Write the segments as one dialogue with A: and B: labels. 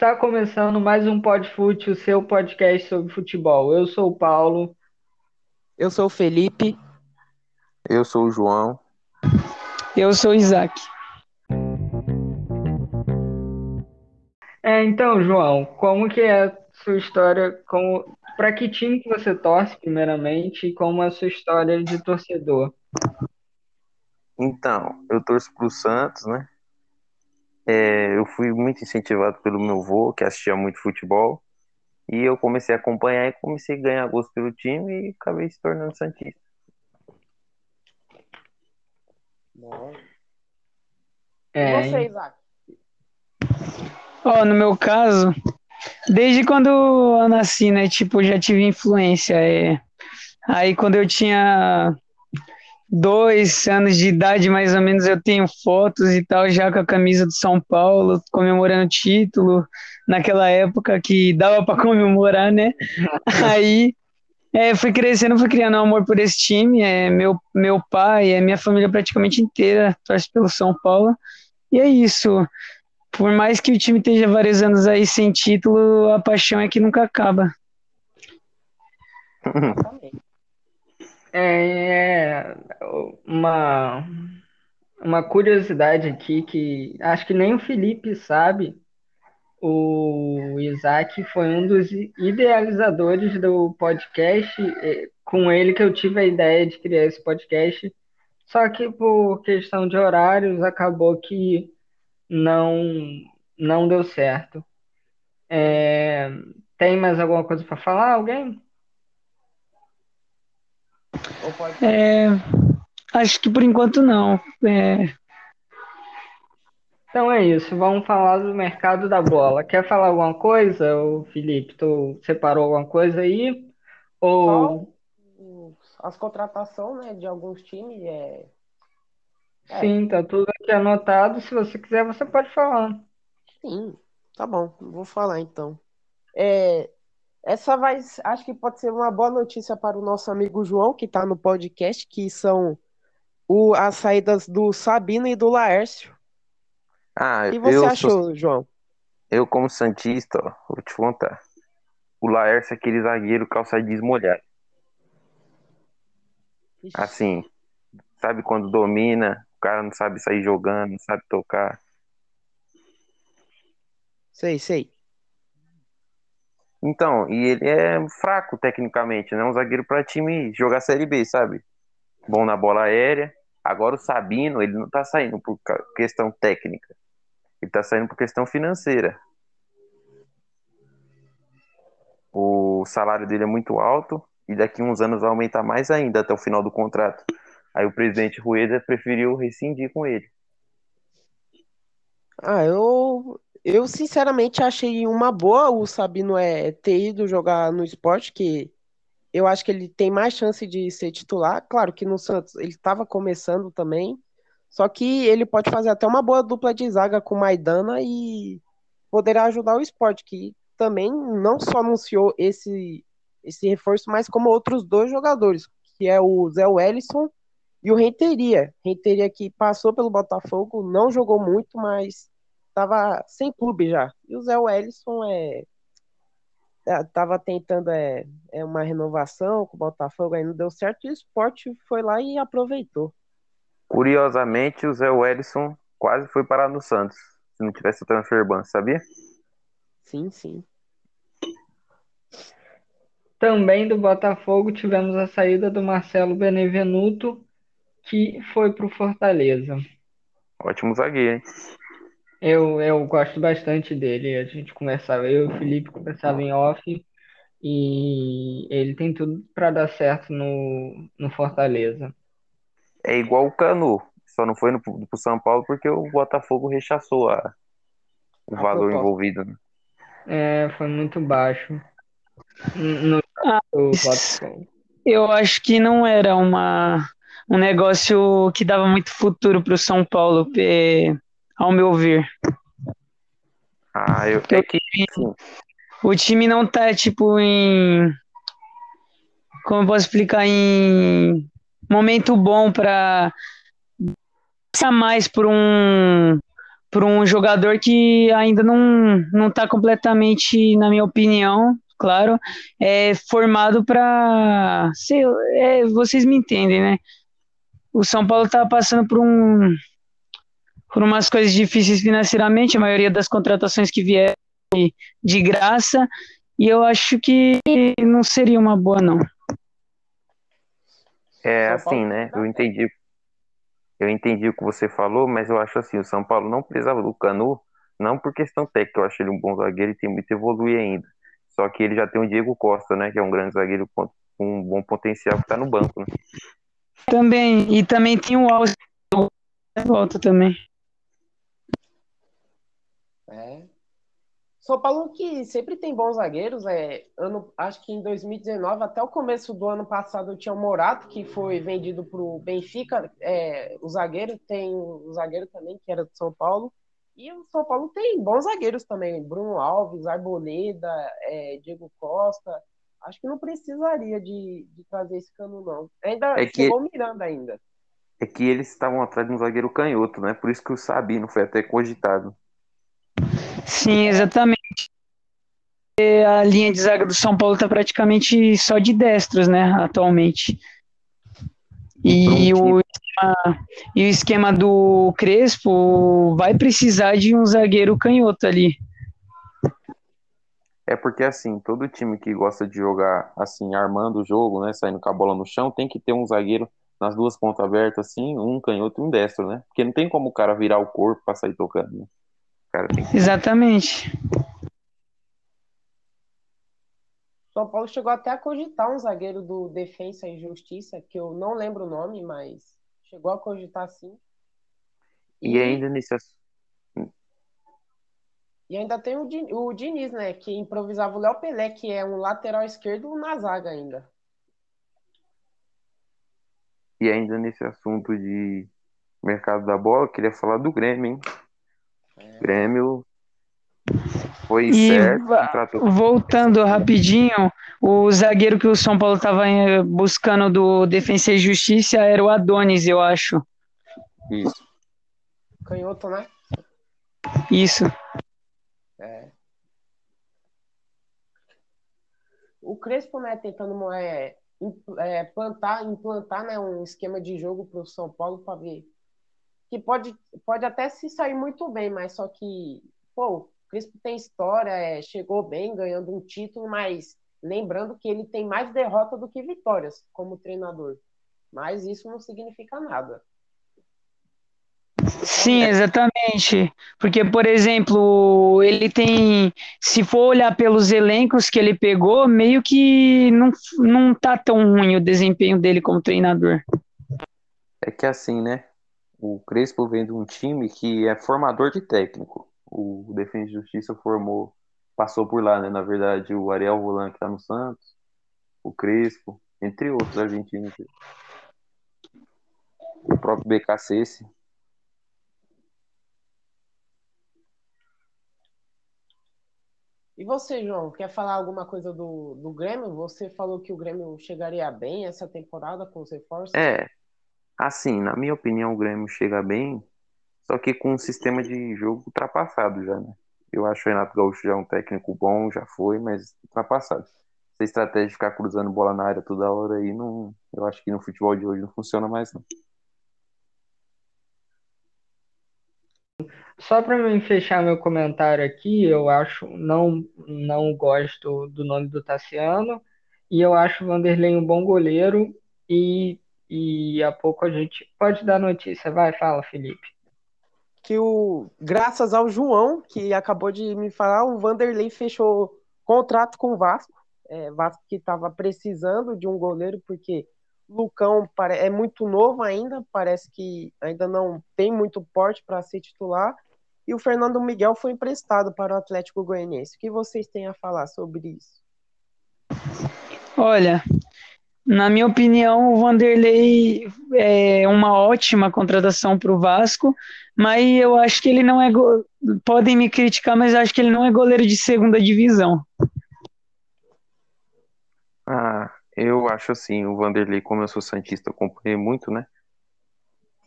A: Está começando mais um Podfute, o seu podcast sobre futebol. Eu sou o Paulo.
B: Eu sou o Felipe.
C: Eu sou o João.
D: Eu sou o Isaac.
A: É, então, João, como que é a sua história? Como, para que time que você torce, primeiramente, e como é a sua história de torcedor?
C: Então, eu torço para o Santos, né? É, eu fui muito incentivado pelo meu avô, que assistia muito futebol, e eu comecei a acompanhar e comecei a ganhar gosto pelo time e acabei se tornando Santista.
B: É, e você, Isaac?
D: Oh, no meu caso, desde quando eu nasci, né? Tipo, já tive influência. É... Aí quando eu tinha dois anos de idade, mais ou menos, eu tenho fotos e tal, já com a camisa do São Paulo, comemorando o título, naquela época que dava para comemorar, né? Aí é, fui crescendo, fui criando um amor por esse time. É, meu, meu pai, é minha família praticamente inteira torce pelo São Paulo. E é isso. Por mais que o time esteja vários anos aí sem título, a paixão é que nunca acaba.
A: É, uma, uma curiosidade aqui que acho que nem o Felipe sabe. O Isaac foi um dos idealizadores do podcast. Com ele que eu tive a ideia de criar esse podcast. Só que por questão de horários acabou que não não deu certo. É, tem mais alguma coisa para falar? Alguém?
D: É, acho que por enquanto não. É...
A: Então é isso, vamos falar do mercado da bola. Quer falar alguma coisa, ou Felipe? Tu separou alguma coisa aí? Ou
B: Só as contratações né, de alguns times é...
A: é. Sim, tá tudo aqui anotado. Se você quiser, você pode falar.
B: Sim, tá bom, vou falar então. É, essa vai, acho que pode ser uma boa notícia para o nosso amigo João, que está no podcast, que são o, as saídas do Sabino e do Laércio.
C: Ah,
B: e você achou, sou... João?
C: Eu, como Santista, ó, vou te contar. O Laércio é aquele zagueiro calça jeans molhado. Assim, sabe quando domina, o cara não sabe sair jogando, não sabe tocar.
B: Sei, sei.
C: Então, e ele é fraco tecnicamente, né? Um zagueiro para time jogar Série B, sabe? Bom na bola aérea. Agora o Sabino, ele não tá saindo por questão técnica. Ele tá saindo por questão financeira. O salário dele é muito alto e daqui uns anos vai aumentar mais ainda até o final do contrato. Aí o presidente Rueda preferiu rescindir com ele.
B: Ah, eu eu, sinceramente, achei uma boa o Sabino é, ter ido jogar no esporte, que eu acho que ele tem mais chance de ser titular. Claro que no Santos ele estava começando também, só que ele pode fazer até uma boa dupla de zaga com Maidana e poderá ajudar o esporte, que também não só anunciou esse, esse reforço, mas como outros dois jogadores, que é o Zé Wellison e o Renteria. Renteria que passou pelo Botafogo, não jogou muito, mas tava sem clube já. E o Zé Wellison é, é tava tentando é, é uma renovação com o Botafogo, aí não deu certo, e o esporte foi lá e aproveitou.
C: Curiosamente, o Zé Wellison quase foi parar no Santos, se não tivesse o transfer ban, sabia?
B: Sim, sim.
A: Também do Botafogo tivemos a saída do Marcelo Benevenuto, que foi para o Fortaleza.
C: Ótimo zagueiro, hein?
A: Eu, eu gosto bastante dele. A gente conversava, eu e o Felipe conversava em off e ele tem tudo para dar certo no, no Fortaleza.
C: É igual o Canu, só não foi no, pro São Paulo porque o Botafogo rechaçou a, o a valor proposta. envolvido. Né?
A: É, foi muito baixo. No,
D: ah, eu acho que não era uma, um negócio que dava muito futuro para o São Paulo ao meu ver.
C: Ah, eu é que
D: o time não tá tipo em como eu posso explicar em momento bom para passar mais por um por um jogador que ainda não não está completamente, na minha opinião, claro, é formado para, é, vocês me entendem, né? O São Paulo está passando por um por umas coisas difíceis financeiramente, a maioria das contratações que vieram de graça, e eu acho que não seria uma boa não.
C: É assim, né? Eu entendi. Eu entendi o que você falou, mas eu acho assim, o São Paulo não precisava do Canu, não por questão técnica, eu acho ele um bom zagueiro e tem muito a evoluir ainda. Só que ele já tem o Diego Costa, né? Que é um grande zagueiro com um bom potencial que tá no banco, né?
D: Também, e também tem o Alves volta também.
B: É. São Paulo que sempre tem bons zagueiros. É, ano, acho que em 2019, até o começo do ano passado, tinha o Morato, que foi vendido para o Benfica. É, o zagueiro tem o zagueiro também, que era do São Paulo. E o São Paulo tem bons zagueiros também. Bruno Alves, Arboleda, é, Diego Costa. Acho que não precisaria de, de trazer esse cano, não. Ainda
C: É que-
B: chegou o Miranda ainda.
C: É que eles estavam atrás de um zagueiro canhoto, né? Por isso que o Sabino foi até cogitado.
D: Sim, exatamente. E A linha de zaga do São Paulo está praticamente só de destros, né, atualmente. E o esquema, e o esquema do Crespo vai precisar de um zagueiro canhoto ali.
C: É porque assim, todo time que gosta de jogar assim, armando o jogo, né, saindo com a bola no chão, tem que ter um zagueiro nas duas pontas abertas assim, um canhoto e um destro, né? Porque não tem como o cara virar o corpo pra sair tocando, né? O cara tem que
D: Exatamente.
B: São Paulo chegou até a cogitar um zagueiro do Defensa e Justiça, que eu não lembro o nome, mas chegou a cogitar sim.
C: E ainda nesse
B: E ainda tem o, Di- o Diniz, né? Que improvisava o Léo Pelé, que é um lateral esquerdo na zaga ainda.
C: e ainda nesse assunto de mercado da bola, eu queria falar do Grêmio, hein? Grêmio foi
D: E
C: certo, contratou
D: voltando rapidinho, o zagueiro que o São Paulo estava buscando do Defensa e Justiça era o Adonis, eu acho.
C: isso.
B: Canhoto, né?
D: Isso.
B: É. O Crespo, né, tentando é, imp- é, plantar, implantar né, um esquema de jogo para o São Paulo para ver que pode, pode até se sair muito bem, mas só que, pô, o Crespo tem história, é, chegou bem, ganhando um título, mas lembrando que ele tem mais derrota do que vitórias como treinador. Mas isso não significa nada.
D: Sim, exatamente. Porque, por exemplo, ele tem, se for olhar pelos elencos que ele pegou, meio que não, não tá tão ruim o desempenho dele como treinador.
C: É que assim, né? O Crespo vem de um time que é formador de técnico. O Defensa e Justiça formou, passou por lá, né? Na verdade, o Ariel Roland que tá no Santos, o Crespo, entre outros argentinos. O próprio BKC.
B: E você, João, quer falar alguma coisa do, do Grêmio? Você falou que o Grêmio chegaria bem essa temporada com os reforços.
C: É, assim, na minha opinião, o Grêmio chega bem, só que com um sistema de jogo ultrapassado já, né? Eu acho o Renato Gaúcho já um técnico bom, já foi, mas ultrapassado. Essa estratégia de ficar cruzando bola na área toda hora aí, não, eu acho que no futebol de hoje não funciona mais, não.
A: Só para mim fechar meu comentário aqui, eu acho não não gosto do nome do Tassiano e eu acho o Vanderlei um bom goleiro e e a pouco a gente pode dar notícia. Vai, fala, Felipe.
B: Que o, graças ao João, que acabou de me falar, o Vanderlei fechou contrato com o Vasco. É, Vasco que estava precisando de um goleiro, porque Lucão é muito novo ainda, parece que ainda não tem muito porte para ser titular. E o Fernando Miguel foi emprestado para o Atlético Goianiense. O que vocês têm a falar sobre isso?
D: Olha, na minha opinião, o Vanderlei é uma ótima contratação para o Vasco, mas eu acho que ele não é. go- Podem me criticar, mas acho que ele não é goleiro de segunda divisão.
C: Ah, eu acho assim, o Vanderlei, como eu sou santista, acompanhei muito, né?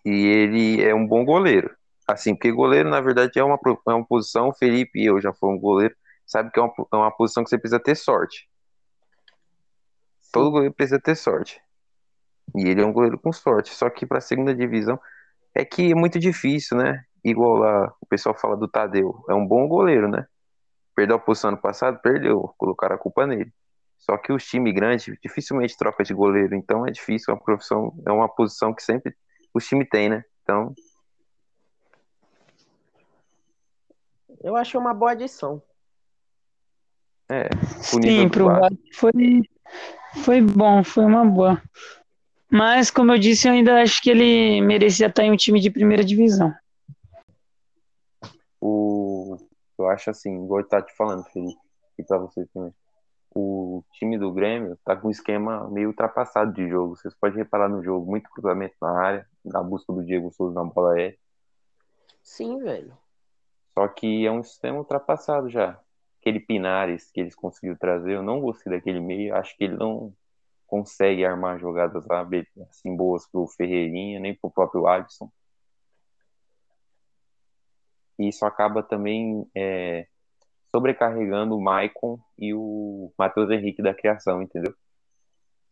C: E ele é um bom goleiro. Assim, porque goleiro, na verdade, é uma, é uma posição, o Felipe e eu já fomos goleiro, sabe que é uma, é uma posição que você precisa ter sorte. Todo goleiro precisa ter sorte. E ele é um goleiro com sorte. Só que para a segunda divisão é que é muito difícil, né? Igual lá o pessoal fala do Tadeu. É um bom goleiro, né? Perdeu a posição ano passado? Perdeu. Colocaram a culpa nele. Só que os times grandes dificilmente troca de goleiro. Então é difícil. É uma profissão, é uma posição que sempre os times têm, né? Então,
B: Eu achei uma boa adição.
C: é.
D: Sim, pro.
C: Vasco
D: foi, foi bom, foi uma boa. Mas, como eu disse, eu ainda acho que ele merecia estar em um time de primeira divisão.
C: O, eu acho assim, igual eu tava te falando, Felipe, e pra você também. O time do Grêmio tá com um esquema meio ultrapassado de jogo. Vocês podem reparar no jogo, muito cruzamento na área, na busca do Diego Souza na bola é.
B: Sim, velho.
C: Só que é um sistema ultrapassado já. Aquele Pinares que eles conseguiram trazer, eu não gostei daquele meio. Acho que ele não consegue armar jogadas lá, be- assim boas pro Ferreirinha, nem pro próprio Alisson. E isso acaba também é, sobrecarregando o Maicon e o Matheus Henrique da criação, entendeu?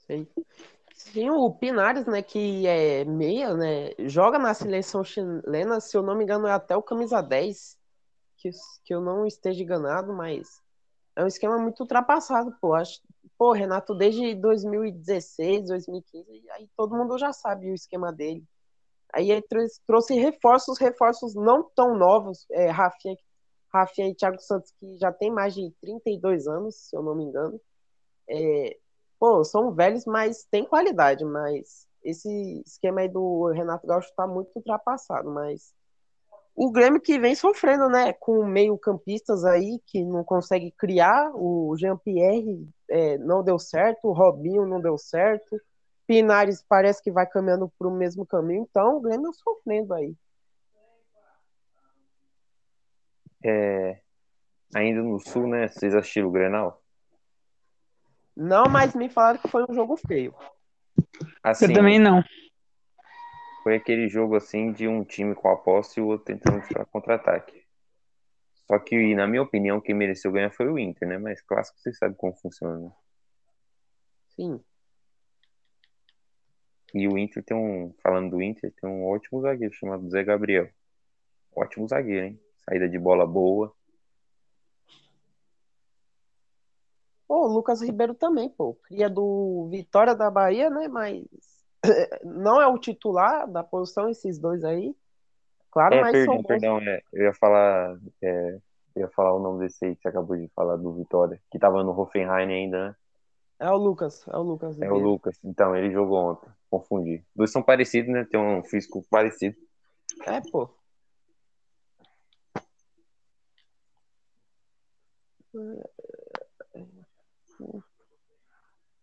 B: Sei. Sim, o Pinares, né, que é meia, né, joga na seleção chilena, se eu não me engano, é até o camisa 10, que, que eu não esteja enganado, mas é um esquema muito ultrapassado, pô. Acho, pô, Renato, desde 2016, 2015, aí todo mundo já sabe o esquema dele. Aí ele trouxe, reforços, reforços não tão novos, é, Rafinha, Rafinha e Thiago Santos, que já tem mais de 32 anos, se eu não me engano. É, pô, são velhos, mas tem qualidade, mas esse esquema aí do Renato Gaúcho tá muito ultrapassado, mas o Grêmio que vem sofrendo, né, com meio campistas aí, que não consegue criar, o Jean-Pierre é, não deu certo, o Robinho não deu certo, Pinares parece que vai caminhando pro mesmo caminho, então o Grêmio sofrendo aí.
C: É, ainda no Sul, né? Vocês assistiram o Grenal?
B: Não, mas me falaram que foi um jogo feio.
C: Assim,
D: Eu também não.
C: Foi aquele jogo assim de um time com a posse e o outro tentando tirar contra-ataque. Só que, na minha opinião, quem mereceu ganhar foi o Inter, né? Mas clássico, vocês sabem como funciona, né?
B: Sim.
C: E o Inter tem um, falando do Inter, tem um ótimo zagueiro chamado Zé Gabriel. Ótimo zagueiro, hein? Saída de bola boa.
B: Pô, o Lucas Ribeiro também, pô. Cria do Vitória da Bahia, né? Mas não é o titular da posição, esses dois aí. Claro,
C: É,
B: mas
C: perdão,
B: são
C: perdão, é, eu ia falar, é, eu ia falar o nome desse aí que você acabou de falar do Vitória, que tava no Hoffenheim ainda, né?
B: É o Lucas, é o Lucas
C: É o. Lucas. Então, ele jogou ontem. Confundi. Dois são parecidos, né? Tem um físico parecido.
B: É, pô.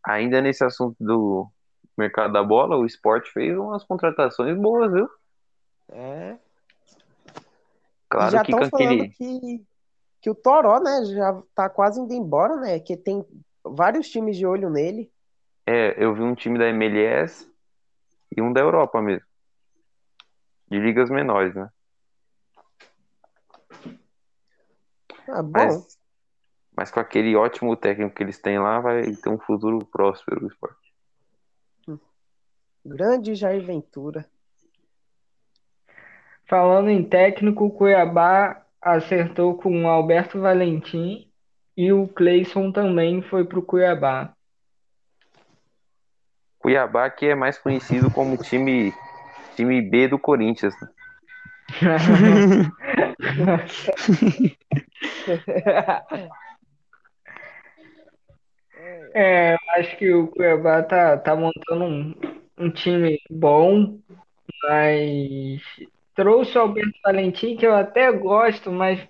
C: Ainda nesse assunto do mercado da bola, o Sport fez umas contratações boas, viu?
B: É.
C: Claro
B: já
C: que
B: estão
C: com aquele.
B: que, que o Toró, né, já tá quase indo embora, né? Que tem vários times de olho nele.
C: É, eu vi um time da MLS e um da Europa mesmo. De ligas menores, né?
B: Ah, bom.
C: Mas, mas com aquele ótimo técnico que eles têm lá, vai ter um futuro próspero o Sport.
B: Grande Jair Ventura.
A: Falando em técnico, o Cuiabá acertou com o Alberto Valentim e o Cleison também foi pro Cuiabá.
C: Cuiabá, que é mais conhecido como time, time B do Corinthians. né?
A: É, eu acho que o Cuiabá tá, tá montando um, um time bom, mas trouxe o Alberto Valentim, que eu até gosto, mas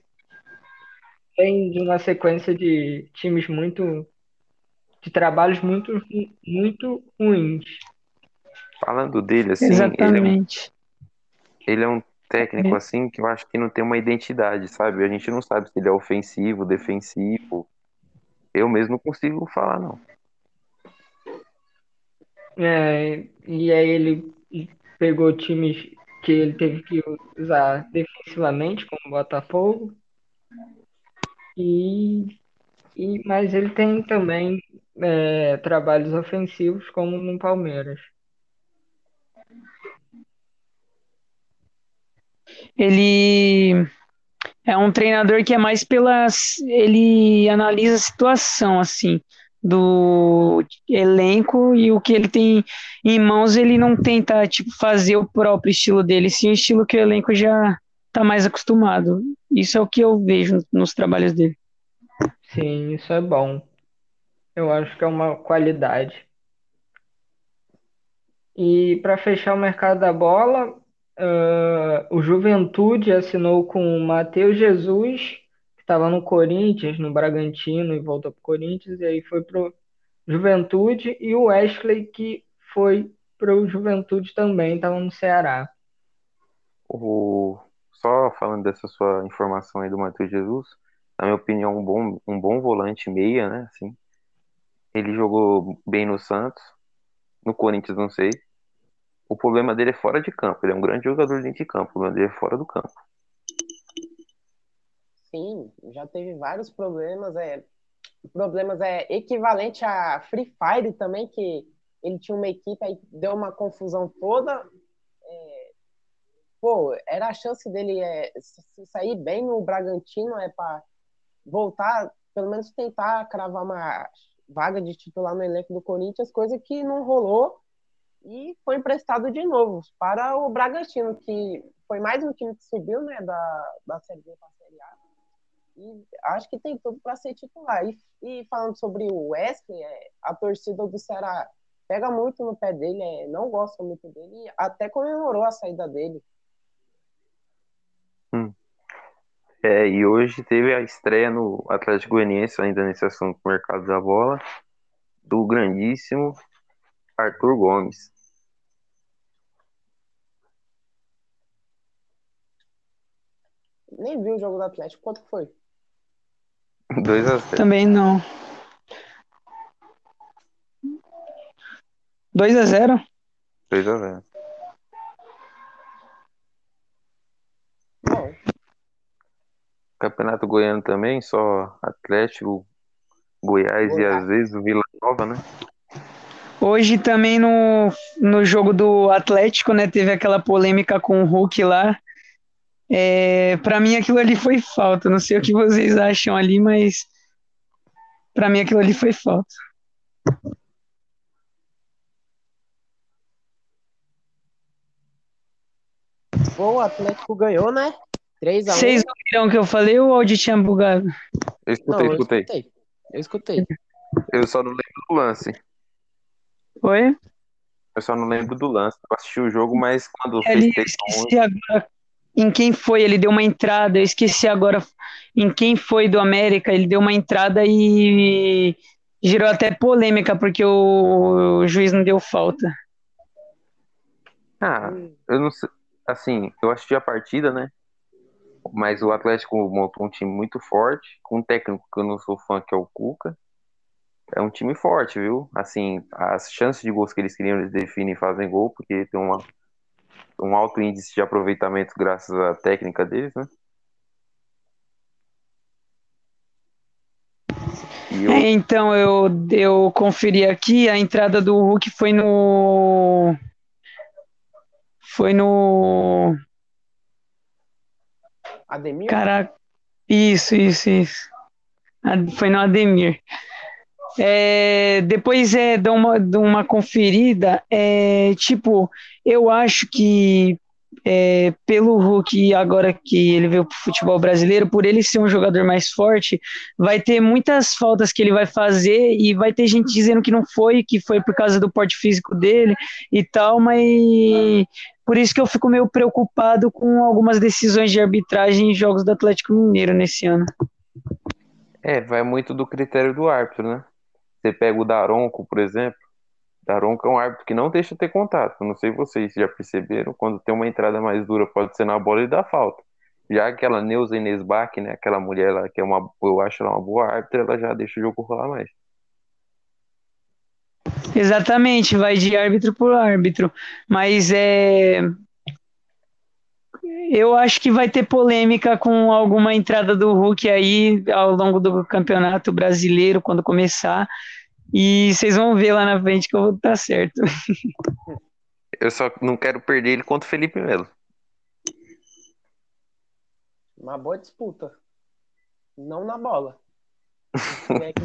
A: vem de uma sequência de times muito, de trabalhos muito, muito ruins.
C: Falando dele, assim, ele é, um,
D: Exatamente.
C: ele é um técnico, assim, que eu acho que não tem uma identidade, sabe? A gente não sabe se ele é ofensivo, defensivo. Eu mesmo não consigo falar, não.
A: É, e aí ele pegou times que ele teve que usar defensivamente, como o Botafogo. E, e, mas ele tem também é, trabalhos ofensivos, como no Palmeiras.
D: Ele é um treinador que é mais pelas. Ele analisa a situação, assim, do elenco e o que ele tem em mãos, ele não tenta, tipo, fazer o próprio estilo dele, sim o estilo que o elenco já tá mais acostumado. Isso é o que eu vejo nos trabalhos dele.
A: Sim, isso é bom. Eu acho que é uma qualidade. E para fechar o mercado da bola, uh, o Juventude assinou com o Matheus Jesus, estava no Corinthians, no Bragantino, e voltou para o Corinthians, e aí foi para o Juventude, e o Wesley, que foi para o Juventude também, estava no Ceará.
C: O... Só falando dessa sua informação aí do Matheus Jesus, na minha opinião, um bom, um bom volante meia, né? Assim, ele jogou bem no Santos, no Corinthians não sei, o problema dele é fora de campo. Ele é um grande jogador dentro de campo. O problema dele é fora do campo.
B: Já teve vários problemas. É, problemas é equivalente a Free Fire também, que ele tinha uma equipe aí deu uma confusão toda. É, pô, era a chance dele é, sair bem no Bragantino é para voltar, pelo menos tentar cravar uma vaga de titular no elenco do Corinthians, coisa que não rolou e foi emprestado de novo para o Bragantino, que foi mais um time que subiu né, da, da Série B para a Série A. E acho que tem tudo para ser titular. E, e, falando sobre o Wesley, é, a torcida do Ceará pega muito no pé dele, é, não gosta muito dele, e até comemorou a saída dele.
C: Hum. É, e hoje teve a estreia no Atlético Goianiense, ainda nesse assunto do mercado da bola, do grandíssimo Arthur Gomes.
B: Nem vi o jogo do Atlético. Quanto foi?
C: 2x0.
D: Também não. 2x0?
C: 2x0.
B: Bom.
C: Campeonato Goiano também, só Atlético, Goiás, Goiás. e às vezes o Vila Nova, né?
D: Hoje também no, no jogo do Atlético, né, teve aquela polêmica com o Hulk lá. É, para mim aquilo ali foi falta. Não sei o que vocês acham ali, mas para mim aquilo ali foi falta.
B: Bom, o Atlético ganhou, né? 3 a 1.
D: Vocês ouviram o que eu falei ou o áudio tinha bugado?
C: Eu escutei,
B: Não, eu
C: escutei.
B: escutei. Eu escutei.
C: Eu só não lembro do lance.
D: Oi?
C: Eu só não lembro do lance. Eu assisti o jogo, mas quando
D: Ali,
C: fez
D: eu
C: 3
D: esqueci agora em quem foi, ele deu uma entrada, eu esqueci agora em quem foi do América, ele deu uma entrada e gerou até polêmica, porque o, o juiz não deu falta.
C: Ah, eu não sei. Assim, eu assisti a partida, né? Mas o Atlético montou um time muito forte, com um técnico que eu não sou fã, que é o Cuca. É um time forte, viu? Assim, as chances de gols que eles criam, eles definem e fazem gol, porque tem uma, um alto índice de aproveitamento graças à técnica deles, né? Eu,
D: É, então, eu, eu conferi aqui, a entrada do Hulk foi no. Foi no.
B: Ademir?
D: Caraca. Isso, isso, isso. Foi no Ademir. É, depois é dá uma, uma conferida. É, tipo, eu acho que é, pelo Hulk, agora que ele veio pro futebol brasileiro, por ele ser um jogador mais forte, vai ter muitas faltas que ele vai fazer e vai ter gente dizendo que não foi, que foi por causa do porte físico dele e tal, mas por isso que eu fico meio preocupado com algumas decisões de arbitragem em jogos do Atlético Mineiro nesse ano.
C: é, vai muito do critério do árbitro, né? Você pega o Daronco, por exemplo. Daronco é um árbitro que não deixa ter contato. Não sei vocês já perceberam, quando tem uma entrada mais dura, pode ser na bola e dá falta. Já aquela Neuza Inês Bach, né, aquela mulher lá que é uma, eu acho ela uma boa árbitra, ela já deixa o jogo rolar mais.
D: Exatamente, vai de árbitro por árbitro. Mas é. Eu acho que vai ter polêmica com alguma entrada do Hulk aí ao longo do campeonato brasileiro, quando começar. E vocês vão ver lá na frente que eu vou estar certo.
C: Eu só não quero perder ele contra o Felipe Melo.
B: Uma boa disputa. Não na bola. É que-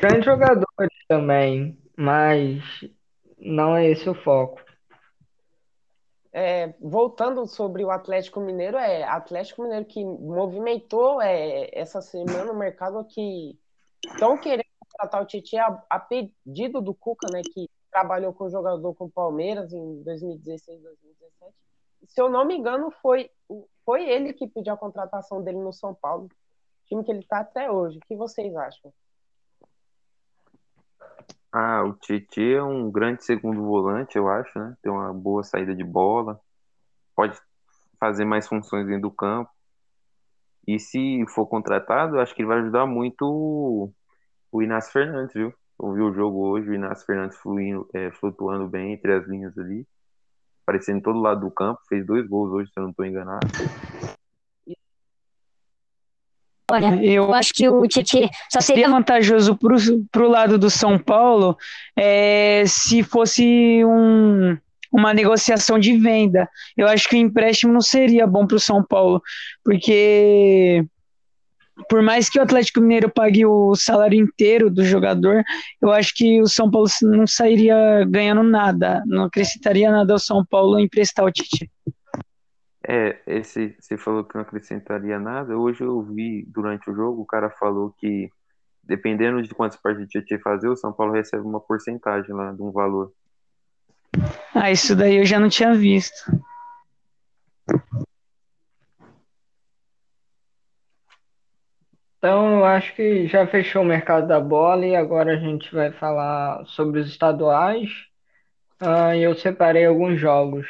A: Grandes jogadores também, mas não é esse o foco.
B: É, voltando sobre o Atlético Mineiro, é Atlético Mineiro que movimentou é, essa semana o mercado que estão querendo contratar o Tite a, a pedido do Cuca, né, que trabalhou com o jogador com o Palmeiras em 2016, 2017. Se eu não me engano, foi, foi ele que pediu a contratação dele no São Paulo, time que ele está até hoje. O que vocês acham?
C: Ah, o Tietchan é um grande segundo volante, eu acho, né? Tem uma boa saída de bola, pode fazer mais funções dentro do campo. E se for contratado, eu acho que ele vai ajudar muito o, Inácio Fernandes, viu? Eu vi o jogo hoje, o Inácio Fernandes fluindo, é, flutuando bem entre as linhas ali, aparecendo em todo lado do campo, fez dois gols hoje, se eu não estou enganado.
E: Olha,
D: Eu
E: eu acho que o Tietchan só
D: seria
E: seria
D: vantajoso para o lado do São Paulo é, se fosse um, uma negociação de venda. Eu acho que o empréstimo não seria bom para o São Paulo, porque por mais que o Atlético Mineiro pague o salário inteiro do jogador, eu acho que o São Paulo não sairia ganhando nada, não acrescentaria nada ao São Paulo emprestar o Tite.
C: É, esse, você falou que não acrescentaria nada. Hoje eu vi durante o jogo, o cara falou que dependendo de quantas partidas o Tietchan fazer, o São Paulo recebe uma porcentagem lá de um valor.
D: Ah, isso daí eu já não tinha visto.
A: Então, eu acho que já fechou o mercado da bola e agora a gente vai falar sobre os estaduais. Ah, e eu separei alguns jogos.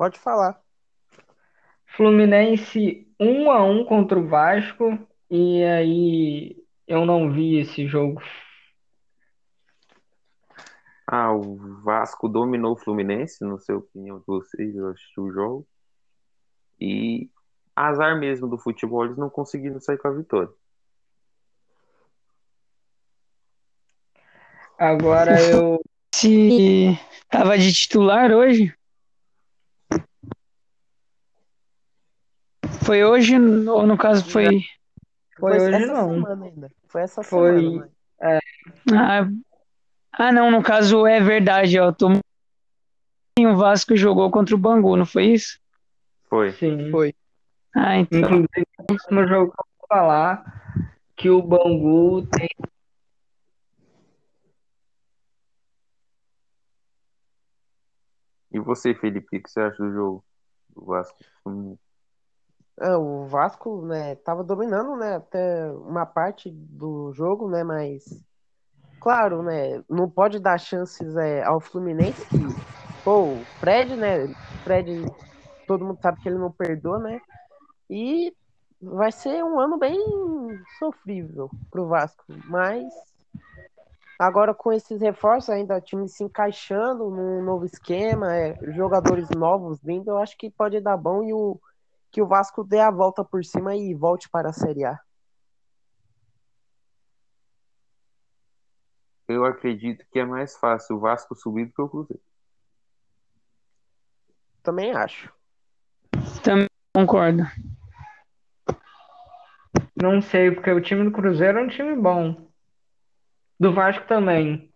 B: Pode falar.
A: Fluminense 1 a 1 contra o Vasco e aí eu não vi esse jogo.
C: Ah, o Vasco dominou o Fluminense, não sei a opinião de vocês, eu assisti o jogo. E azar mesmo do futebol, eles não conseguiram sair com a vitória.
A: Agora eu
D: Se tava de titular hoje? Foi hoje ou no caso foi
A: Foi hoje
B: essa
A: não.
B: semana ainda. Foi essa
A: Foi-
B: semana. mas-
D: Ah, ah, não, no caso é verdade, ó. Tô... O Vasco jogou contra o Bangu, não foi isso?
C: Foi.
A: sim.
B: Foi.
D: Ah, então.
A: Inclusive, no próximo jogo que eu vou falar que o Bangu tem
C: E você, Felipe, o que você acha do jogo do Vasco?
B: É, o Vasco, né, tava dominando, né, até uma parte do jogo, né, mas claro, né, não pode dar chances é, ao Fluminense que, pô, o Fred, né, Fred, todo mundo sabe que ele não perdoa, né, e vai ser um ano bem sofrível pro Vasco, mas agora com esses reforços ainda, o time se encaixando num novo esquema, é, jogadores novos vindo, eu acho que pode dar bom e o que o Vasco dê a volta por cima e volte para a Série A.
C: Eu acredito que é mais fácil o Vasco subir do que o Cruzeiro.
B: Também acho.
D: Também concordo.
A: Não sei, porque o time do Cruzeiro é um time bom. Do Vasco também.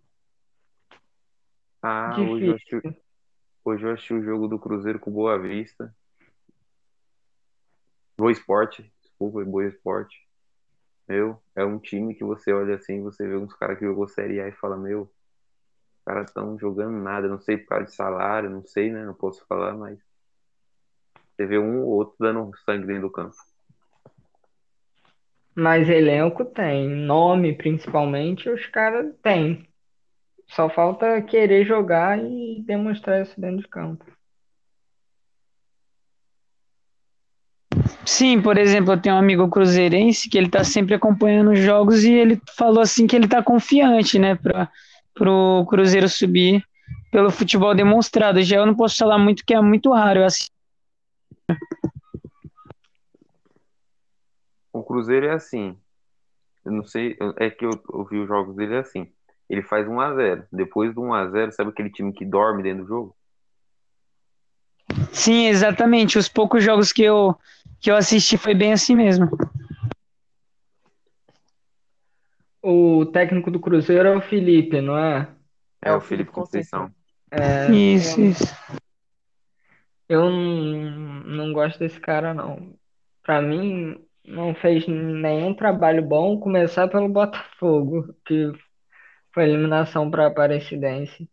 C: Ah, hoje eu, assisti, hoje eu assisti o jogo do Cruzeiro com Boa Vista. Boa Esporte, desculpa, Boa Esporte. Meu, é um time que você olha assim, você vê uns caras que jogou Série A e fala, meu, os caras estão jogando nada, não sei por causa de salário, não sei, né? Não posso falar, mas você vê um ou outro dando sangue dentro do campo.
A: Mas elenco tem. Nome, principalmente, os caras têm. Só falta querer jogar e demonstrar isso dentro de campo.
D: Sim, por exemplo, eu tenho um amigo cruzeirense que ele tá sempre acompanhando os jogos e ele falou assim que ele tá confiante, né, para pro Cruzeiro subir, pelo futebol demonstrado. Já eu não posso falar muito, que é muito raro eu assistir.
C: O Cruzeiro é assim. Eu não sei, é que eu, eu vi os jogos dele é assim. Ele faz 1 a 0 Depois do 1 a 0 sabe aquele time que dorme dentro do jogo?
D: Sim, exatamente. Os poucos jogos que eu, que eu assisti foi bem assim mesmo.
A: O técnico do Cruzeiro é o Felipe, não é?
C: É, o Felipe Conceição.
A: É,
D: Isso,
A: eu,
D: isso.
A: eu não, não gosto desse cara, não. Pra mim, não fez nenhum trabalho bom, começar pelo Botafogo, que foi eliminação para Aparecidense.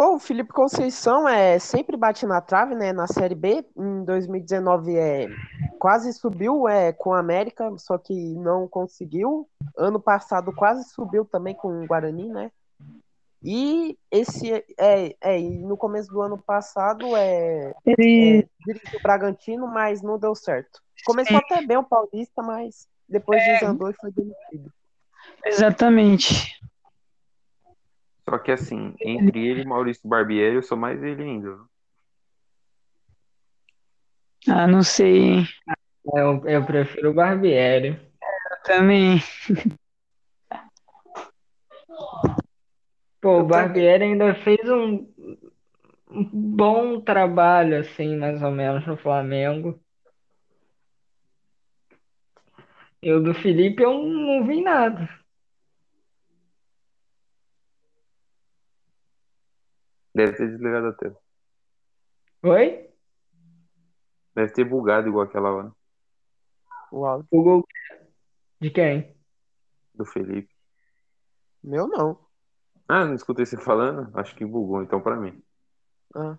B: Pô, o Felipe Conceição é, sempre bate na trave, né? Na Série B, em 2019 é, quase subiu é, com a América, só que não conseguiu. Ano passado quase subiu também com o Guarani, né? E esse é, é no começo do ano passado é,
D: Ele,
B: é o Bragantino, mas não deu certo. Começou até bem o Paulista, mas depois desandou e foi demitido.
D: exatamente.
C: Só que assim, entre ele e Maurício Barbieri, eu sou mais ele ainda.
D: Ah, não sei.
A: Eu, eu prefiro o Barbieri.
D: Também.
A: Pô, o
B: Eu.
A: Barbieri ainda fez um, um bom trabalho, assim, mais ou menos, no Flamengo. E o do Felipe eu não vi nada.
C: Deve ter desligado a tela.
A: Oi?
C: Deve ter bugado igual aquela hora
B: O áudio.
A: O gol de quem?
C: do Felipe.
B: Meu não.
C: Ah, não escutei você falando? Acho que bugou, então pra mim.
B: Ah.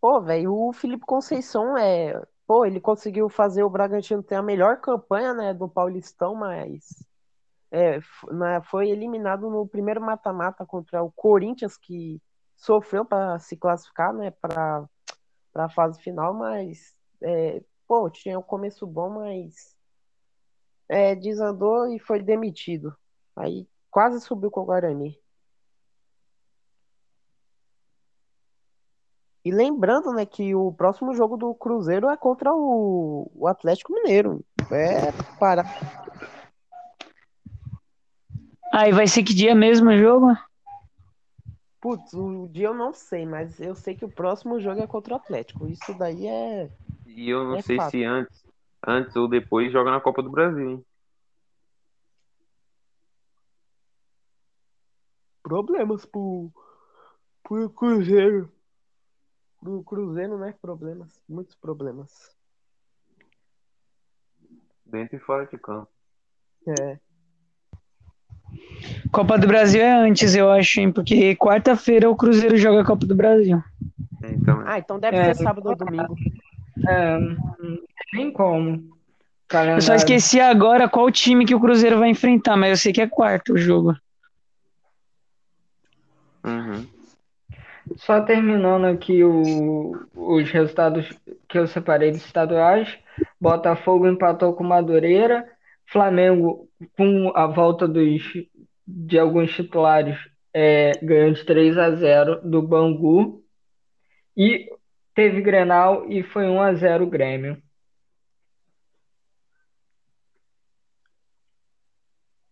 B: Pô, velho, o Felipe Conceição é. Pô, ele conseguiu fazer o Bragantino ter a melhor campanha, né, do Paulistão, mas é, na- foi eliminado no primeiro mata-mata contra o Corinthians, que sofreu para se classificar, né, para a fase final, mas é, pô, tinha um começo bom, mas é, desandou e foi demitido. Aí quase subiu com o Guarani. E lembrando, né, que o próximo jogo do Cruzeiro é contra o, o Atlético Mineiro. É para
D: Aí vai ser que dia mesmo o jogo?
B: Putz, o dia eu não sei, mas eu sei que o próximo jogo é contra o Atlético. Isso daí é
C: E eu não
B: É
C: sei
B: fato.
C: se antes, antes ou depois joga na Copa do Brasil, hein?
B: problemas pro, pro Cruzeiro. Pro Cruzeiro, né? Problemas, muitos problemas.
C: Dentro e fora de campo.
B: É.
D: Copa do Brasil é antes, eu acho, hein? Porque quarta-feira o Cruzeiro joga a Copa do Brasil.
C: Então,
B: Ah, então deve
A: É.
B: ser sábado ou domingo.
A: É, não tem nem como.
D: Eu só esqueci agora qual time que o Cruzeiro vai enfrentar, mas eu sei que é quarto o jogo.
C: uhum.
A: Só terminando aqui o- os resultados que eu separei dos estaduais. Botafogo empatou com Madureira. Flamengo, com a volta dos, de alguns titulares, é, ganhou de 3 a 0 do Bangu. E teve Grenal e foi 1 a 0 o Grêmio.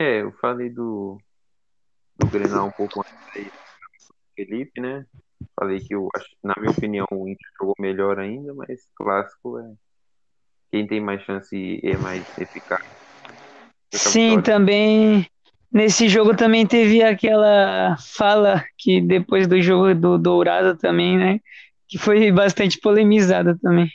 C: É, eu falei do, do Grenal um pouco antes aí Felipe, né? Falei que eu na minha opinião, o Inter jogou melhor ainda, mas clássico é quem tem mais chance é mais eficaz.
D: Sim,
C: vitória.
D: também. Nesse jogo também teve aquela fala que depois do jogo do Dourado também, né? Que foi bastante polemizada também.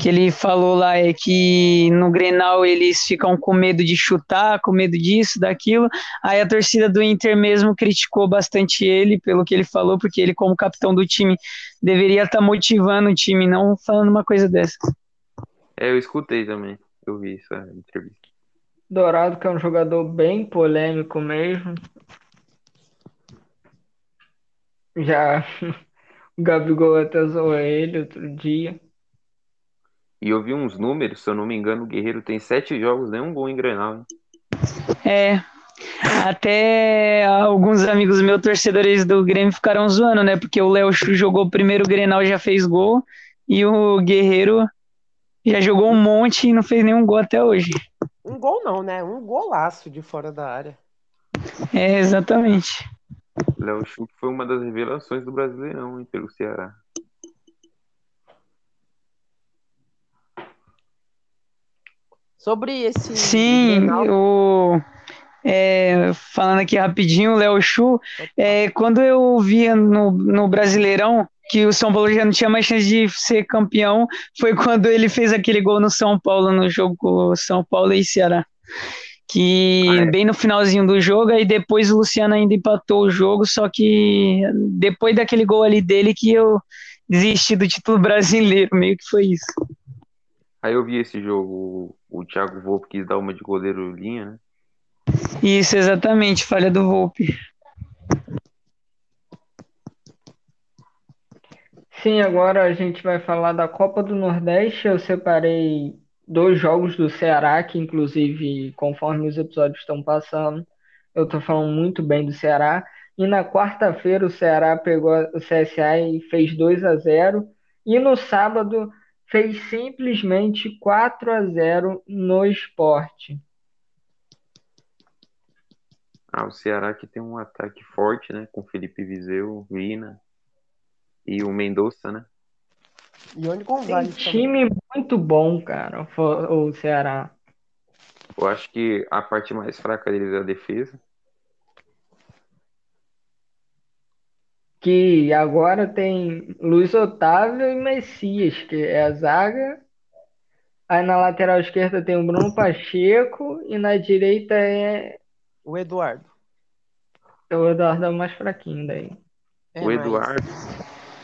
D: Que ele falou lá é que no Grenal eles ficam com medo de chutar, com medo disso, daquilo. Aí a torcida do Inter mesmo criticou bastante ele pelo que ele falou, porque ele, como capitão do time, deveria estar motivando o time, não falando uma coisa dessa.
C: É, eu escutei também. Eu vi essa entrevista.
A: Dourado, que é um jogador bem polêmico mesmo. Já o Gabigol até zoou ele outro dia.
C: E eu vi uns números, se eu não me engano, o Guerreiro tem sete jogos, nenhum gol em Grenal, hein?
D: É. Até alguns amigos meus, torcedores do Grêmio, ficaram zoando, né? Porque o Léo Chu jogou o primeiro Grenal já fez gol. E o Guerreiro já jogou um monte e não fez nenhum gol até hoje.
B: Um gol não, né? Um golaço de fora da área.
D: É, exatamente.
C: Léo Chu foi uma das revelações do Brasileirão, hein, pelo Ceará.
B: Sobre esse.
D: Sim,
B: Grenal,
D: o, é, falando aqui rapidinho, o Léo Chu, é, quando eu via no, no Brasileirão que o São Paulo já não tinha mais chance de ser campeão, foi quando ele fez aquele gol no São Paulo, no jogo São Paulo e Ceará. Que
C: Ah, é.
D: bem no finalzinho do jogo, aí depois o Luciano ainda empatou o jogo, só que depois daquele gol ali dele que eu desisti do título brasileiro, meio que foi isso.
C: Aí eu vi esse jogo, o, Thiago Volpe quis dar uma de goleiro linha, né?
D: Isso, exatamente, falha do Volpe.
A: Sim, agora a gente vai falar da Copa do Nordeste. Eu separei dois jogos do Ceará, que inclusive, conforme os episódios estão passando, eu estou falando muito bem do Ceará. E na quarta-feira o Ceará pegou o CSA e fez 2 a 0. E no sábado fez simplesmente 4 a 0 no esporte.
C: Ah, o Ceará que tem um ataque forte, né? Com Felipe Viseu, Vina e o Mendonça, né?
B: E onde
A: Tem
B: Gonzalez também.
A: time muito bom, cara, o Ceará.
C: Eu acho que a parte mais fraca deles é a defesa.
A: que agora tem Luiz Otávio e Messias, que é a zaga. Aí na lateral esquerda tem o Bruno Pacheco e na direita é
B: O Eduardo.
A: o Eduardo é o mais fraquinho daí.
B: É,
C: o
B: mas-
C: Eduardo, não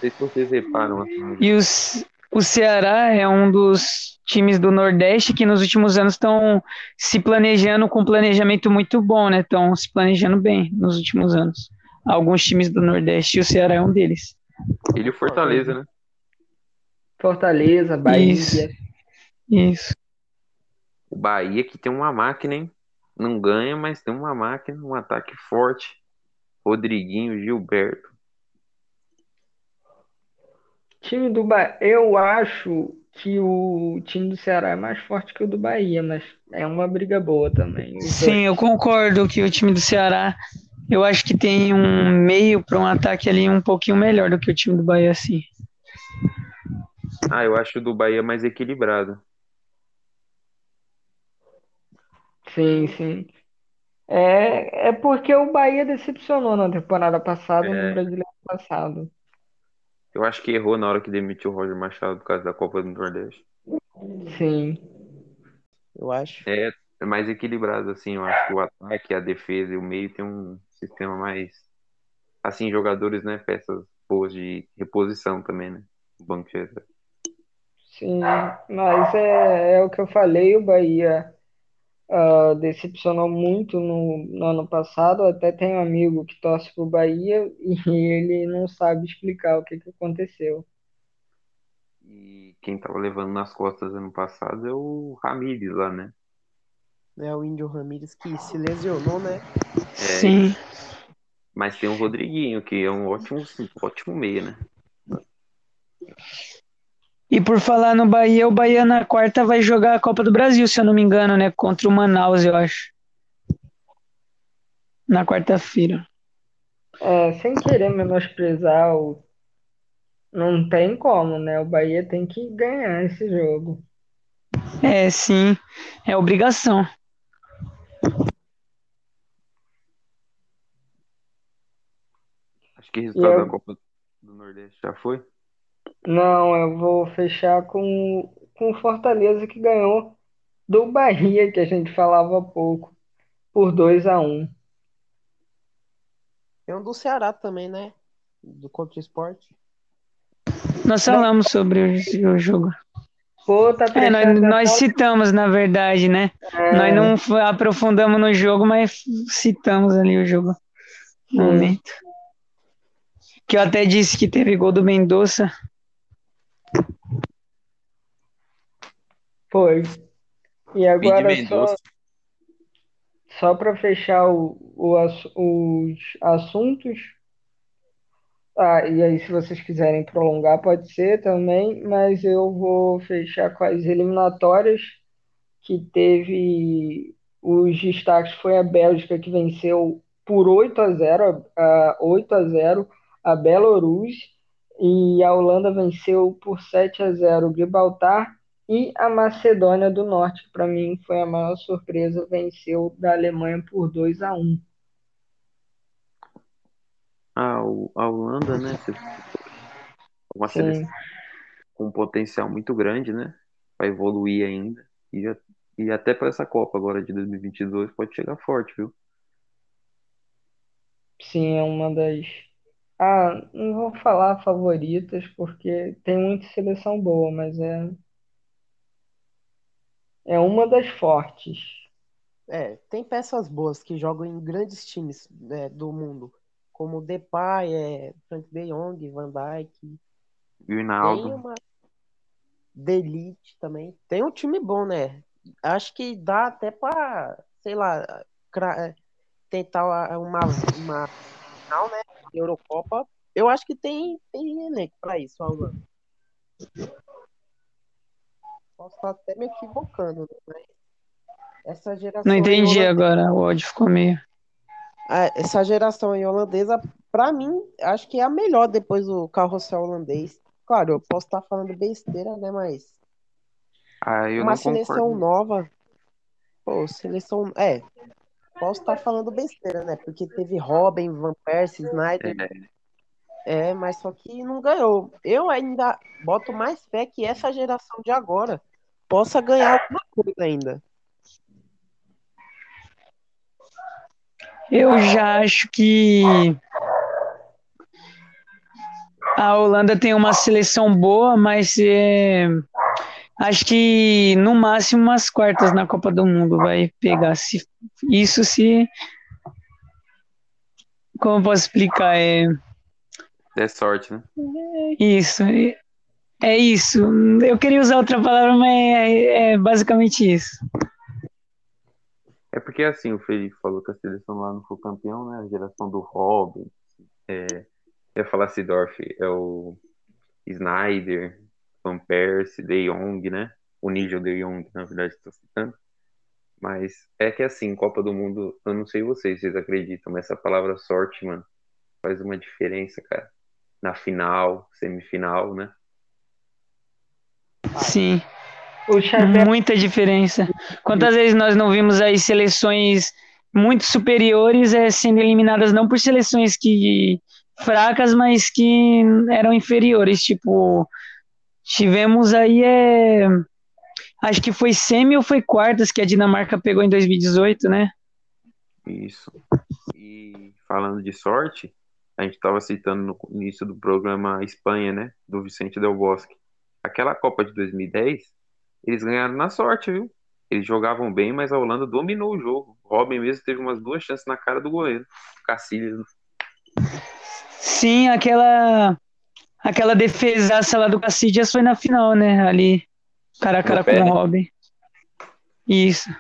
C: sei se vocês reparam, assim,
D: E os, o Ceará é um dos times do Nordeste que nos últimos anos estão se planejando com um planejamento muito bom, né? Estão se planejando bem nos últimos anos. Alguns times do Nordeste e o Ceará é um deles.
C: ele e o Fortaleza, né?
A: Fortaleza, Bahia.
D: Isso. Isso.
C: O Bahia que tem uma máquina, hein? Não ganha, mas tem uma máquina, um ataque forte. Rodriguinho, Gilberto.
A: Time do Bahia, eu acho que o time do Ceará é mais forte que o do Bahia, mas é uma briga boa também. Os
D: Sim, eu concordo que o time do Ceará, eu acho que tem um meio para um ataque ali um pouquinho melhor do que o time do Bahia, sim.
C: Ah, eu acho o do Bahia mais equilibrado.
A: Sim, sim. É, é porque o Bahia decepcionou na temporada passada,
C: É.
A: no Brasileiro passado.
C: Eu acho que errou na hora que demitiu o Roger Machado por causa da Copa do Nordeste.
A: Sim.
B: Eu acho.
C: É, é mais equilibrado, assim. Eu acho que o ataque, a defesa e o meio tem um sistema mais. Assim, jogadores, né? Peças boas de reposição também, né? O banco de.
A: Sim, mas é, é o que eu falei, o Bahia ah, decepcionou muito no, no ano passado. Até tenho um amigo que torce pro Bahia e ele não sabe explicar o que que aconteceu.
C: E quem tava levando nas costas ano passado é o Ramires lá, né?
B: É o Índio Ramírez que se lesionou, né?
D: Sim.
C: Mas tem o Rodriguinho, que é um ótimo, ótimo meia, né?
D: E por falar no Bahia, o Bahia na quarta vai jogar a Copa do Brasil, se eu não me engano, né? Contra o Manaus, eu acho. Na quarta-feira.
A: É, sem querer menosprezar o. Não tem como, né? O Bahia tem que ganhar esse jogo.
D: É, sim. É obrigação.
C: Acho que o resultado
A: eu-
C: da Copa do Nordeste já foi.
A: Não, eu vou fechar com, com o Fortaleza que ganhou do Bahia, que a gente falava há pouco, por 2 a 1
B: Tem um do Ceará também, né? Do contra esporte.
D: Nós falamos sobre o, o jogo.
A: Pô, tá
D: É, nós, nós citamos, na verdade, né?
A: É,
D: Nós não aprofundamos no jogo, mas citamos ali o jogo no
A: Sim.
D: momento. Que eu até disse que teve gol do Mendonça.
A: Foi. E agora só,
C: Mendonça.
A: só para fechar o, o ass- os assuntos, ah, e aí se vocês quiserem prolongar pode ser também, mas eu vou fechar com as eliminatórias que teve os destaques foi a Bélgica que venceu por 8 a 0, a 8 a 0 a Belarus e a Holanda venceu por 7 a 0 o Gibraltar e a Macedônia do Norte, que para mim foi a maior surpresa, venceu da Alemanha por 2 a 1.
C: Ah, o- a Holanda, né? Uma
A: Sim,
C: seleção com um potencial muito grande, né? Vai evoluir ainda. E, já- e até para essa Copa agora de 2022 pode chegar forte, viu?
A: sim, é uma das. Ah, não vou falar favoritas, porque tem muita seleção boa, mas é, é uma das fortes.
B: É, tem peças boas que jogam em grandes times né, do mundo, como Depay, é, Frank de Jong, Van Dijk.
C: E o
B: Tem uma Delite também. Tem um time bom, né? Acho que dá até pra, sei lá, cra- é, tentar uma, uma final, né? Eurocopa. Eu acho que tem, tem elenco pra isso, a Holanda. Posso estar até me equivocando, né? Mas essa geração
D: Não entendi
B: holandesa-
D: agora, o áudio ficou meio.
B: Ah, essa geração aí holandesa, pra mim, acho que é a melhor depois do carrossel holandês. Claro, eu posso estar falando besteira, né? Mas
C: Ah, eu
B: uma
C: não
B: seleção
C: concordo.
B: nova. Pô, seleção. É, posso estar falando besteira, né? Porque teve Robin, Van Persie, Snyder. É, mas só que não ganhou. Eu ainda boto mais fé que essa geração de agora possa ganhar alguma coisa ainda.
D: Eu já acho que a Holanda tem uma seleção boa, mas é, acho que no máximo umas quartas na Copa do Mundo vai pegar. Se, isso se. Como eu posso explicar? É,
C: É sorte, né?
D: isso. é- É isso. Eu queria usar outra palavra, mas é, é basicamente isso.
C: É porque assim, o Felipe falou que a seleção lá não foi campeão, né? A geração do Robin, é, eu ia falar Sidorf, é o Snyder, Van Persie, De Jong, né? O Nigel De Jong, na verdade, estou citando. Mas é que assim, Copa do Mundo, eu não sei vocês, vocês acreditam, mas essa palavra sorte, mano, faz uma diferença, cara. Na final, semifinal, né?
D: Sim.
A: O Xavier
D: Muita diferença. Quantas vezes nós não vimos aí seleções muito superiores é, sendo eliminadas não por seleções que fracas, mas que eram inferiores. Tipo, tivemos aí é, acho que foi semi ou foi quartas que a Dinamarca pegou em 2018, né?
C: Isso. E falando de sorte, a gente estava citando no início do programa Espanha, né? Do Vicente Del Bosque. Aquela Copa de 2010, eles ganharam na sorte, viu? Eles jogavam bem, mas a Holanda dominou o jogo. O Robin mesmo teve umas duas chances na cara do goleiro. Cacilhas.
D: Sim, aquela aquela defesaça lá do Cassidias foi na final, né? Ali, cara a cara
C: No pé,
D: com o
C: né?
D: Robin. Isso.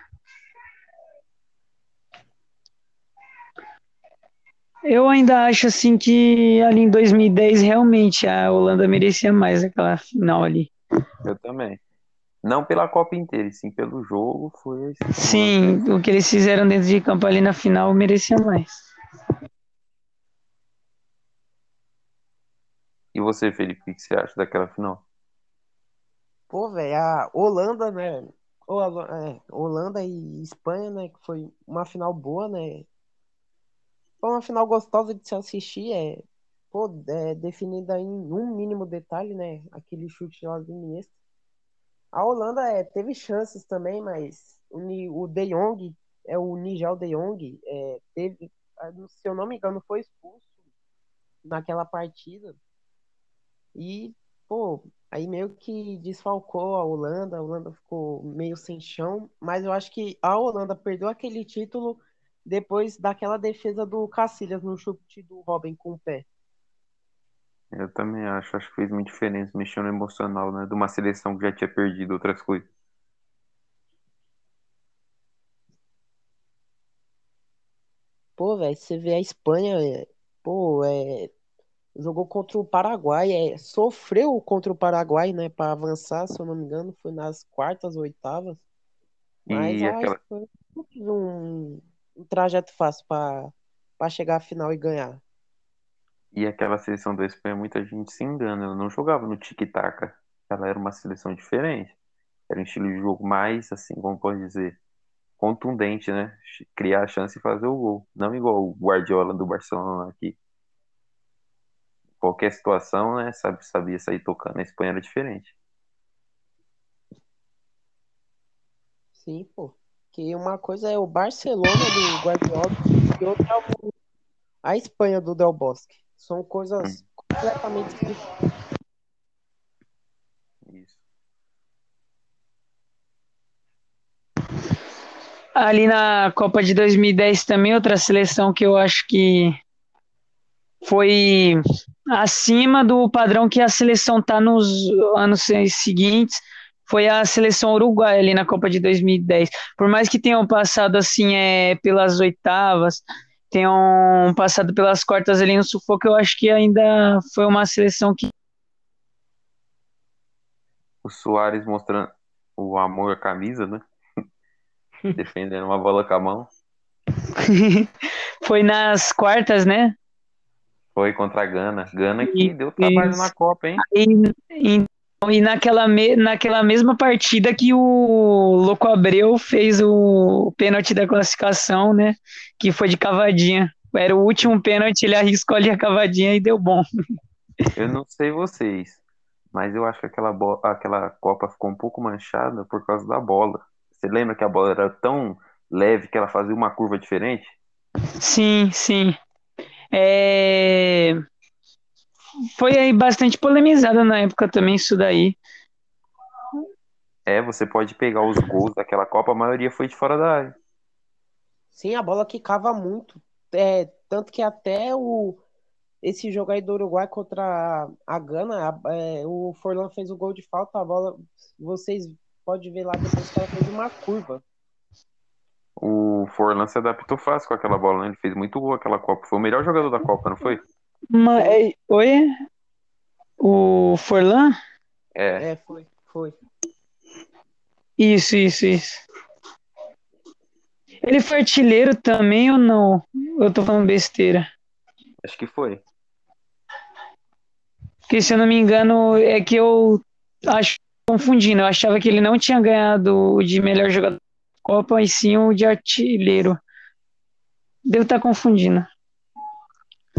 D: Eu ainda acho assim que ali em 2010 realmente a Holanda merecia mais aquela final ali.
C: Eu também. Não pela Copa inteira, e sim pelo jogo. Foi.
D: Sim, o que eles fizeram dentro de campo ali na final merecia mais.
C: E você, Felipe, o que você acha daquela final?
B: Pô, velho, a Holanda, né? É, Holanda e Espanha, né? Que foi uma final boa, né? Foi uma final gostosa de se assistir, é, pô, é, definida em um mínimo detalhe, né? Aquele chute lá do Iniesta. A Holanda é, teve chances também, mas o, o De Jong, é o Nigel De Jong, é, teve, ah, se eu não me engano, foi expulso naquela partida. E, pô, aí meio que desfalcou a Holanda, a Holanda ficou meio sem chão, mas eu acho que a Holanda perdeu aquele título depois daquela defesa do Cacilhas no chute do Robin com o pé.
C: Eu também acho. Acho que fez muita diferença. Mexeu no emocional, né? De uma seleção que já tinha perdido outras coisas.
B: aí você vê a Espanha, pô, é, jogou contra o Paraguai, é, sofreu contra o Paraguai, né, para avançar, se eu não me engano, foi nas quartas, oitavas. Mas
C: E
B: a
C: aquela,
B: Espanha um, um trajeto fácil para chegar à final e ganhar.
C: e aquela seleção da Espanha, muita gente se engana. Ela não jogava no tic-tac. Ela era uma seleção diferente. Era um estilo de jogo mais, assim, como pode dizer, contundente, né? Criar a chance e fazer o gol. Não igual o Guardiola do Barcelona aqui. Qualquer situação, né? Sabe, sabia sair tocando. A Espanha era diferente.
B: Sim, pô. Que uma coisa é o Barcelona do Guardiola e outra é o- a Espanha do Del Bosque. São coisas completamente diferentes.
C: Isso.
D: Ali na Copa de 2010 também, outra seleção que eu acho que foi acima do padrão que a seleção tá nos anos seguintes, foi a seleção uruguaia ali na Copa de 2010. Por mais que tenham passado assim é, pelas oitavas, tenham passado pelas quartas ali no sufoco, eu acho que ainda foi uma seleção que
C: O Soares mostrando o amor à camisa, né? Defendendo uma bola com a mão.
D: foi nas quartas, né?
C: Foi contra a Gana. Gana que deu trabalho
D: Isso.
C: na Copa, hein?
D: E, e, e naquela, me, naquela mesma partida que o Louco Abreu fez o pênalti da classificação, né? Que foi de cavadinha. Era o último pênalti, ele arriscou ali a cavadinha e deu bom.
C: Eu não sei vocês, mas eu acho que aquela, aquela Copa ficou um pouco manchada por causa da bola. Você lembra que a bola era tão leve que ela fazia uma curva diferente?
D: Sim, sim. É... Foi aí bastante polemizada na época também isso daí.
C: É, você pode pegar os gols daquela Copa, a maioria foi de fora da área.
B: Sim, a bola quicava muito. É, tanto que até o esse jogo aí do Uruguai contra a Gana, a- é, o Forlan fez o gol de falta, a bola, vocês podem ver lá depois que ela fez uma curva.
C: O Forlan se adaptou fácil com aquela bola, né? Ele fez muito gol aquela Copa. Foi o melhor jogador da Copa, não foi?
D: Ma- é- Oi? O Forlan?
C: É,
B: É, foi, foi.
D: Isso, isso, isso. Ele foi artilheiro também ou não? Eu tô falando besteira.
C: acho que foi.
D: Porque se eu não me engano, é que eu acho confundindo. Eu achava que ele não tinha ganhado o de melhor jogador da Copa, e sim o de artilheiro. Devo estar confundindo.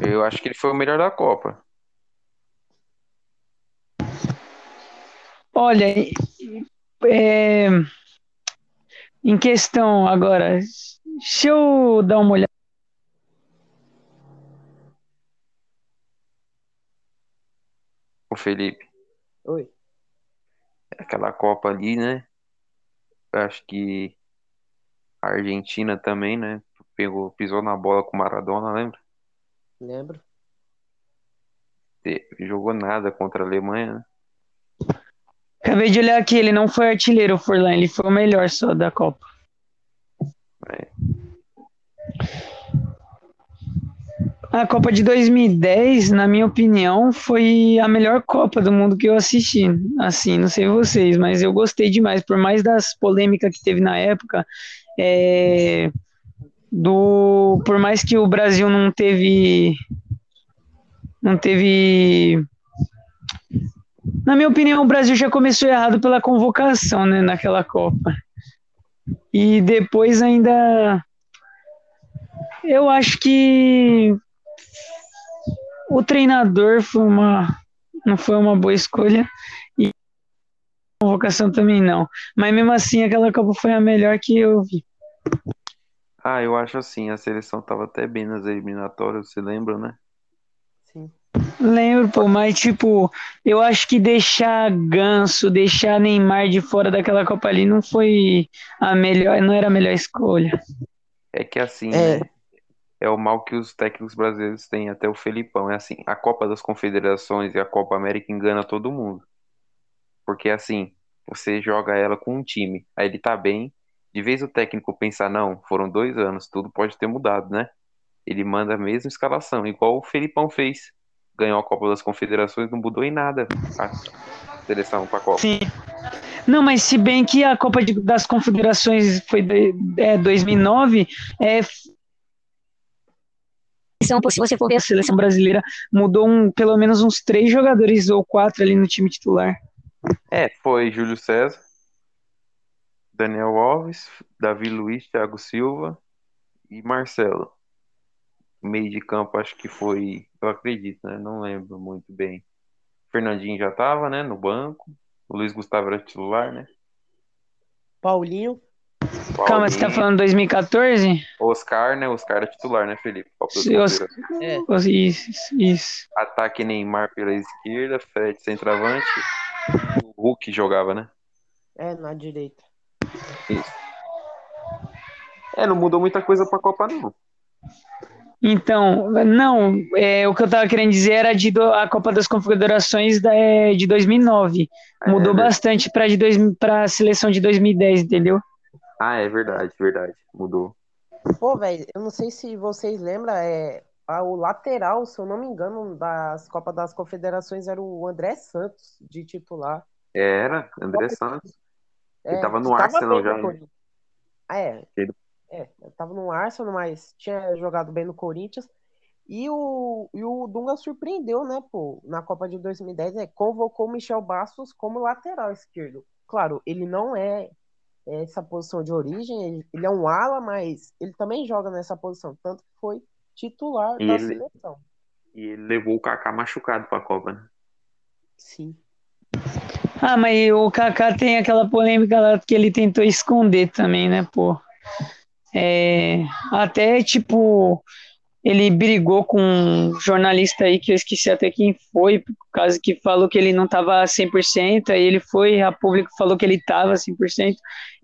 C: Eu acho que ele foi o melhor da Copa.
D: Olha, é, em questão agora, deixa eu dar uma olhada.
C: O Felipe.
B: Oi.
C: Aquela Copa ali, né? Eu acho que a Argentina também, né? Pegou, pisou na bola com o Maradona, lembra?
B: Lembro.
C: Jogou nada contra a Alemanha, né?
D: Acabei de olhar aqui, ele não foi artilheiro, o Forlan, ele foi o melhor só da Copa.
C: É.
D: A Copa de 2010, na minha opinião, foi a melhor Copa do mundo que eu assisti. Assim, não sei vocês, mas eu gostei demais, por mais das polêmicas que teve na época, é, do, por mais que o Brasil não teve, não teve, na minha opinião, o Brasil já começou errado pela convocação, né, naquela Copa. E depois ainda, eu acho que o treinador foi uma, não foi uma boa escolha e a convocação também não. Mas mesmo assim, aquela Copa foi a melhor que eu vi.
C: Ah, eu acho assim, a seleção tava até bem nas eliminatórias, você lembra, né?
B: Sim.
D: Lembro, pô, mas tipo, eu acho que deixar Ganso, deixar Neymar de fora daquela Copa ali não foi a melhor, não era a melhor escolha.
C: É que assim,
B: É.
C: né? É o mal que os técnicos brasileiros têm, até o Felipão. É assim, a Copa das Confederações e a Copa América engana todo mundo. Porque assim, você joga ela com um time, aí ele tá bem, de vez o técnico pensar, não, foram dois anos, tudo pode ter mudado, né? ele manda a mesma escalação, igual o Felipão fez. Ganhou a Copa das Confederações, não mudou em nada a seleção pra Copa.
D: Sim. Não, mas se bem que a Copa de- das Confederações foi de, é, 2009, é,
E: São, se você for ver
D: a seleção brasileira mudou um, pelo menos uns três jogadores ou quatro ali no time titular.
C: É, foi Júlio César, Daniel Alves, Davi Luiz, Thiago Silva e Marcelo. Meio de campo, acho que foi, eu acredito, né? Não lembro muito bem. Fernandinho já tava, né? No banco. O Luiz Gustavo era titular, né?
B: Paulinho.
D: Calma, você tá
C: Paulinho,
D: falando 2014?
C: Oscar, né? Oscar era titular, né, Felipe?
D: Os-.
B: É.
D: Isso, isso.
C: Ataque Neymar pela esquerda, Fred centroavante. O Hulk jogava, né?
B: É, na direita.
C: Isso. É, não mudou muita coisa pra Copa, não.
D: Então, não, é, o que eu tava querendo dizer era de do- a Copa das Confederações da, é, de 2009. Mudou
C: É,
D: bastante para para a seleção de 2010, entendeu?
C: Ah, é verdade, verdade. Mudou.
B: Pô, velho, eu não sei se vocês lembram, é, a- o lateral, se eu não me engano, das Copas das Confederações era o André Santos, de titular.
C: Era, André Santos. Ele
B: É,
C: tava no Arsenal já,
B: no
C: né?
B: Ah, é.
C: Ele-
B: É, tava no Arsenal, mas tinha jogado bem no Corinthians. E o, e o Dunga surpreendeu, né, pô, na Copa de 2010, né, convocou o Michel Bastos como lateral esquerdo. Claro, ele não é essa posição de origem, ele, ele é um ala, mas ele também joga nessa posição, tanto que foi titular
C: E
B: da
C: ele-
B: seleção.
C: E ele levou o Kaká machucado pra Copa, né?
B: Sim.
D: Ah, mas o Kaká tem aquela polêmica lá que ele tentou esconder também, né, pô? É, até, tipo, ele brigou com um jornalista aí, que eu esqueci até quem foi, por causa que falou que ele não tava 100%, aí ele foi, a público falou que ele tava 100%,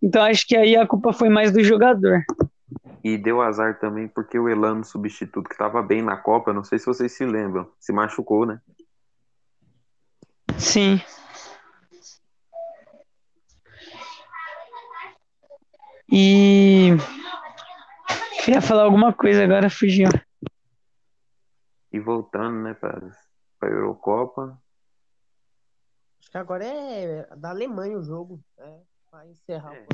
D: então acho que aí a culpa foi mais do jogador.
C: E deu azar também porque o Elano, substituto, que tava bem na Copa, não sei se vocês se lembram, se machucou, né?
D: Sim. E queria falar alguma coisa agora, fugiu.
C: E voltando, né, pra, pra Eurocopa.
B: Acho que agora é da Alemanha o jogo, né, pra encerrar.
C: É.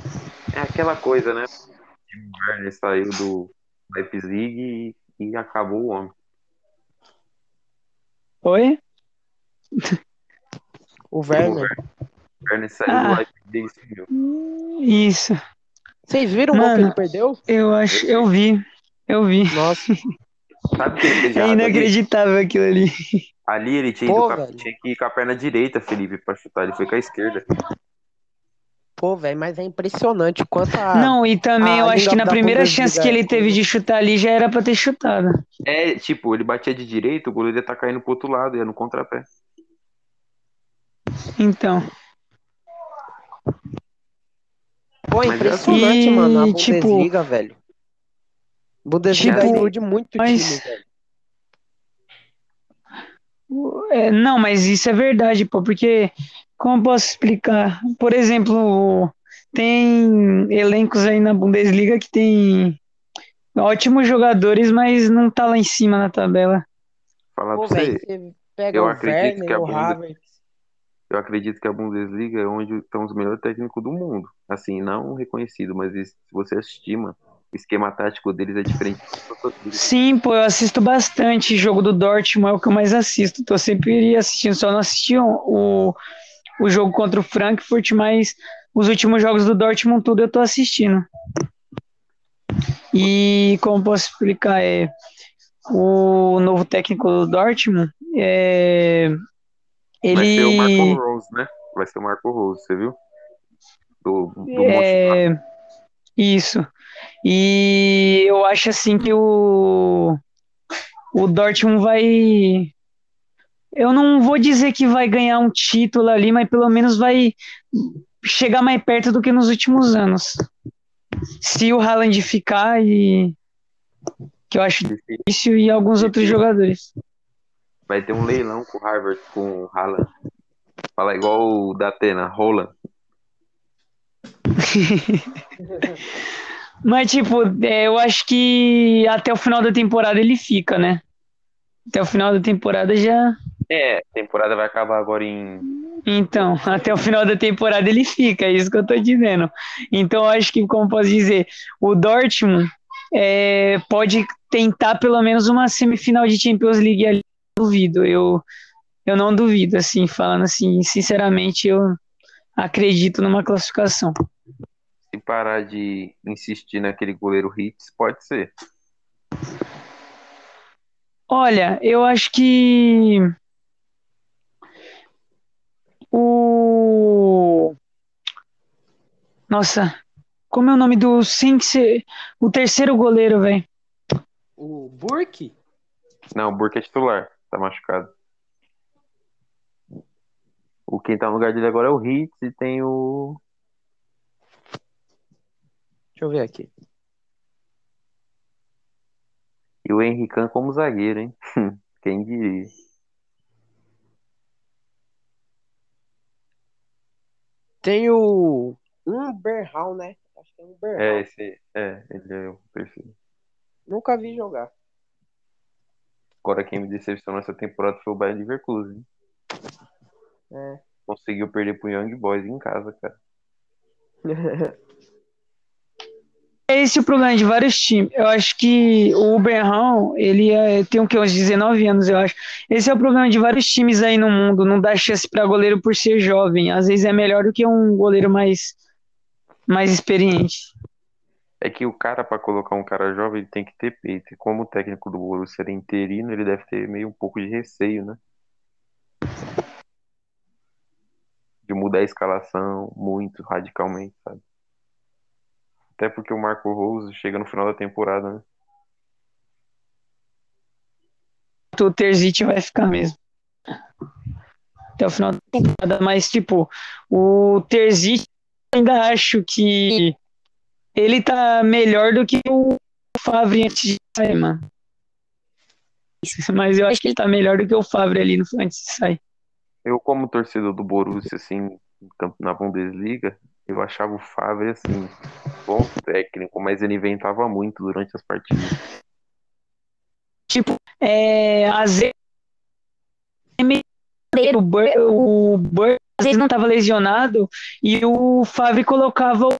C: É aquela coisa, né? O Werner saiu do Leipzig e, e acabou o homem.
D: Oi?
B: O Werner.
C: O Werner saiu
D: Ah.
C: do Leipzig e sumiu.
D: Isso.
B: Vocês viram o gol que
D: Mano.
B: ele perdeu?
D: Eu acho, eu vi. Eu vi.
B: Nossa,
C: Sabe o que ele fez de
D: É
C: errado ali?
D: inacreditável aquilo ali.
C: Ali ele tinha,
B: Pô,
C: com a- tinha que ir com a perna direita, Felipe, pra chutar. Ele foi com a esquerda.
B: pô, velho, mas é impressionante o quanto a.
D: Não, e também
B: a
D: eu acho que na primeira chance que ele
B: é
D: teve de chutar ali já era pra ter chutado.
C: É, tipo, ele batia de direita, o goleiro ia tá caindo pro outro lado, ia no contrapé.
D: Então.
B: Pô, é impressionante,
D: assim.
B: mano, a
D: E, tipo-
B: Bundesliga, velho. Bundesliga
D: Tipo,
B: ilude muito
D: mas-
B: time, velho.
D: É, não, mas isso é verdade, pô, porque como eu posso explicar? Por exemplo, tem elencos aí na Bundesliga que tem ótimos jogadores, mas não tá lá em cima na tabela.
C: Falar
B: Pô,
C: pra você, eu
B: o
C: acredito que
B: Werner,
C: a
B: o
C: Bundes-
B: Havertz.
C: Eu acredito que a Bundesliga é onde estão os melhores técnicos do mundo. Assim, não reconhecido, mas se você mano, o esquema tático deles é diferente.
D: Sim, pô, eu assisto bastante jogo do Dortmund, é o que eu mais assisto. Tô sempre assistindo, só não assisti o, o jogo contra o Frankfurt, mas os últimos jogos do Dortmund tudo eu tô assistindo. E como posso explicar, é o novo técnico do Dortmund, é,
C: Vai ser o Marco
D: ele
C: Rose, né? Vai ser o Marco Rose, você viu? Do, do
D: é, isso. E eu acho assim que o o Dortmund vai eu não vou dizer que vai ganhar um título ali, mas pelo menos vai chegar mais perto do que nos últimos anos. Se o Haaland ficar e que eu acho difícil e alguns outros jogadores.
C: Vai ter um leilão com o Harvard, com o Haaland. Fala igual o da Atena, Roland.
D: Mas, tipo, é, eu acho que até o final da temporada ele fica, né? Até o final da temporada já.
C: É, a temporada vai acabar agora em.
D: Então, até o final da temporada ele fica, é isso que eu tô dizendo. Então, eu acho que, como posso dizer, o Dortmund é, pode tentar pelo menos uma semifinal de Champions League ali. Duvido, eu, eu não duvido, assim, falando assim, sinceramente, eu acredito numa classificação.
C: Se parar de insistir naquele goleiro Hits, pode ser.
D: Olha, eu acho que o Nossa, como é o nome do sem ser o terceiro goleiro, velho?
B: O Burke?
C: Não, o Burke é titular, tá machucado. O quem tá no lugar dele agora é o Hits e tem o.
B: Deixa eu ver aqui.
C: E o Henrican como zagueiro, hein? Quem diria?
B: Tem o Umberhal, né? Acho que é Umberhal.
C: É, esse. É, ele é o terceiro.
B: Nunca vi jogar.
C: Agora quem me decepcionou essa temporada foi o Bayern Leverkusen.
B: É.
C: Conseguiu perder pro Young Boys em casa, cara.
D: É esse o problema de vários times. Eu acho que o Berrão, ele é- tem o que, uns 19 anos, eu acho. Esse é o problema de vários times aí no mundo, não dá chance para goleiro por ser jovem. Às vezes é melhor do que um goleiro mais, mais experiente.
C: É que o cara, pra colocar um cara jovem, ele tem que ter peito. E como o técnico do Borussia era interino, ele deve ter meio um pouco de receio, né? De mudar a escalação muito radicalmente, sabe? Até porque o Marco Rose chega no final da temporada, né?
D: O Terzic vai ficar mesmo. Até o final da temporada, mas tipo, o Terzic ainda acho que ele tá melhor do que o Favre antes de sair, mano. Mas eu acho que ele tá melhor do que o Favre ali no antes de sair.
C: Eu, como torcedor do Borussia, assim, na Bundesliga, eu achava o Favre, assim, bom técnico, mas ele inventava muito durante as partidas.
D: Tipo, é, às vezes o Bur, o Bur às vezes não estava lesionado e o Favre colocava o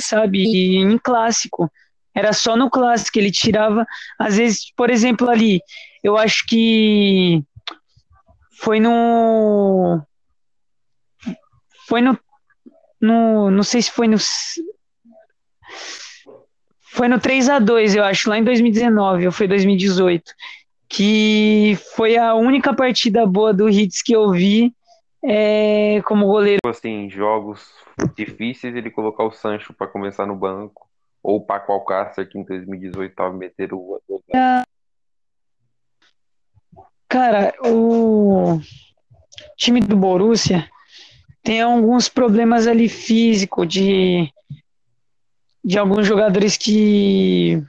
D: sabe em clássico. Era só no clássico ele tirava, às vezes, por exemplo, ali, eu acho que foi no foi no no não sei se foi no foi no 3 a 2 eu acho, lá em 2019, ou foi 2018, que foi a única partida boa do Hits que eu vi é, como goleiro.
C: Tipo assim, jogos difíceis, ele colocar o Sancho para começar no banco, ou o Paco Alcácer, que em 2018 tava meter o.
D: Cara, o time do Borussia tem alguns problemas ali físico de de alguns jogadores que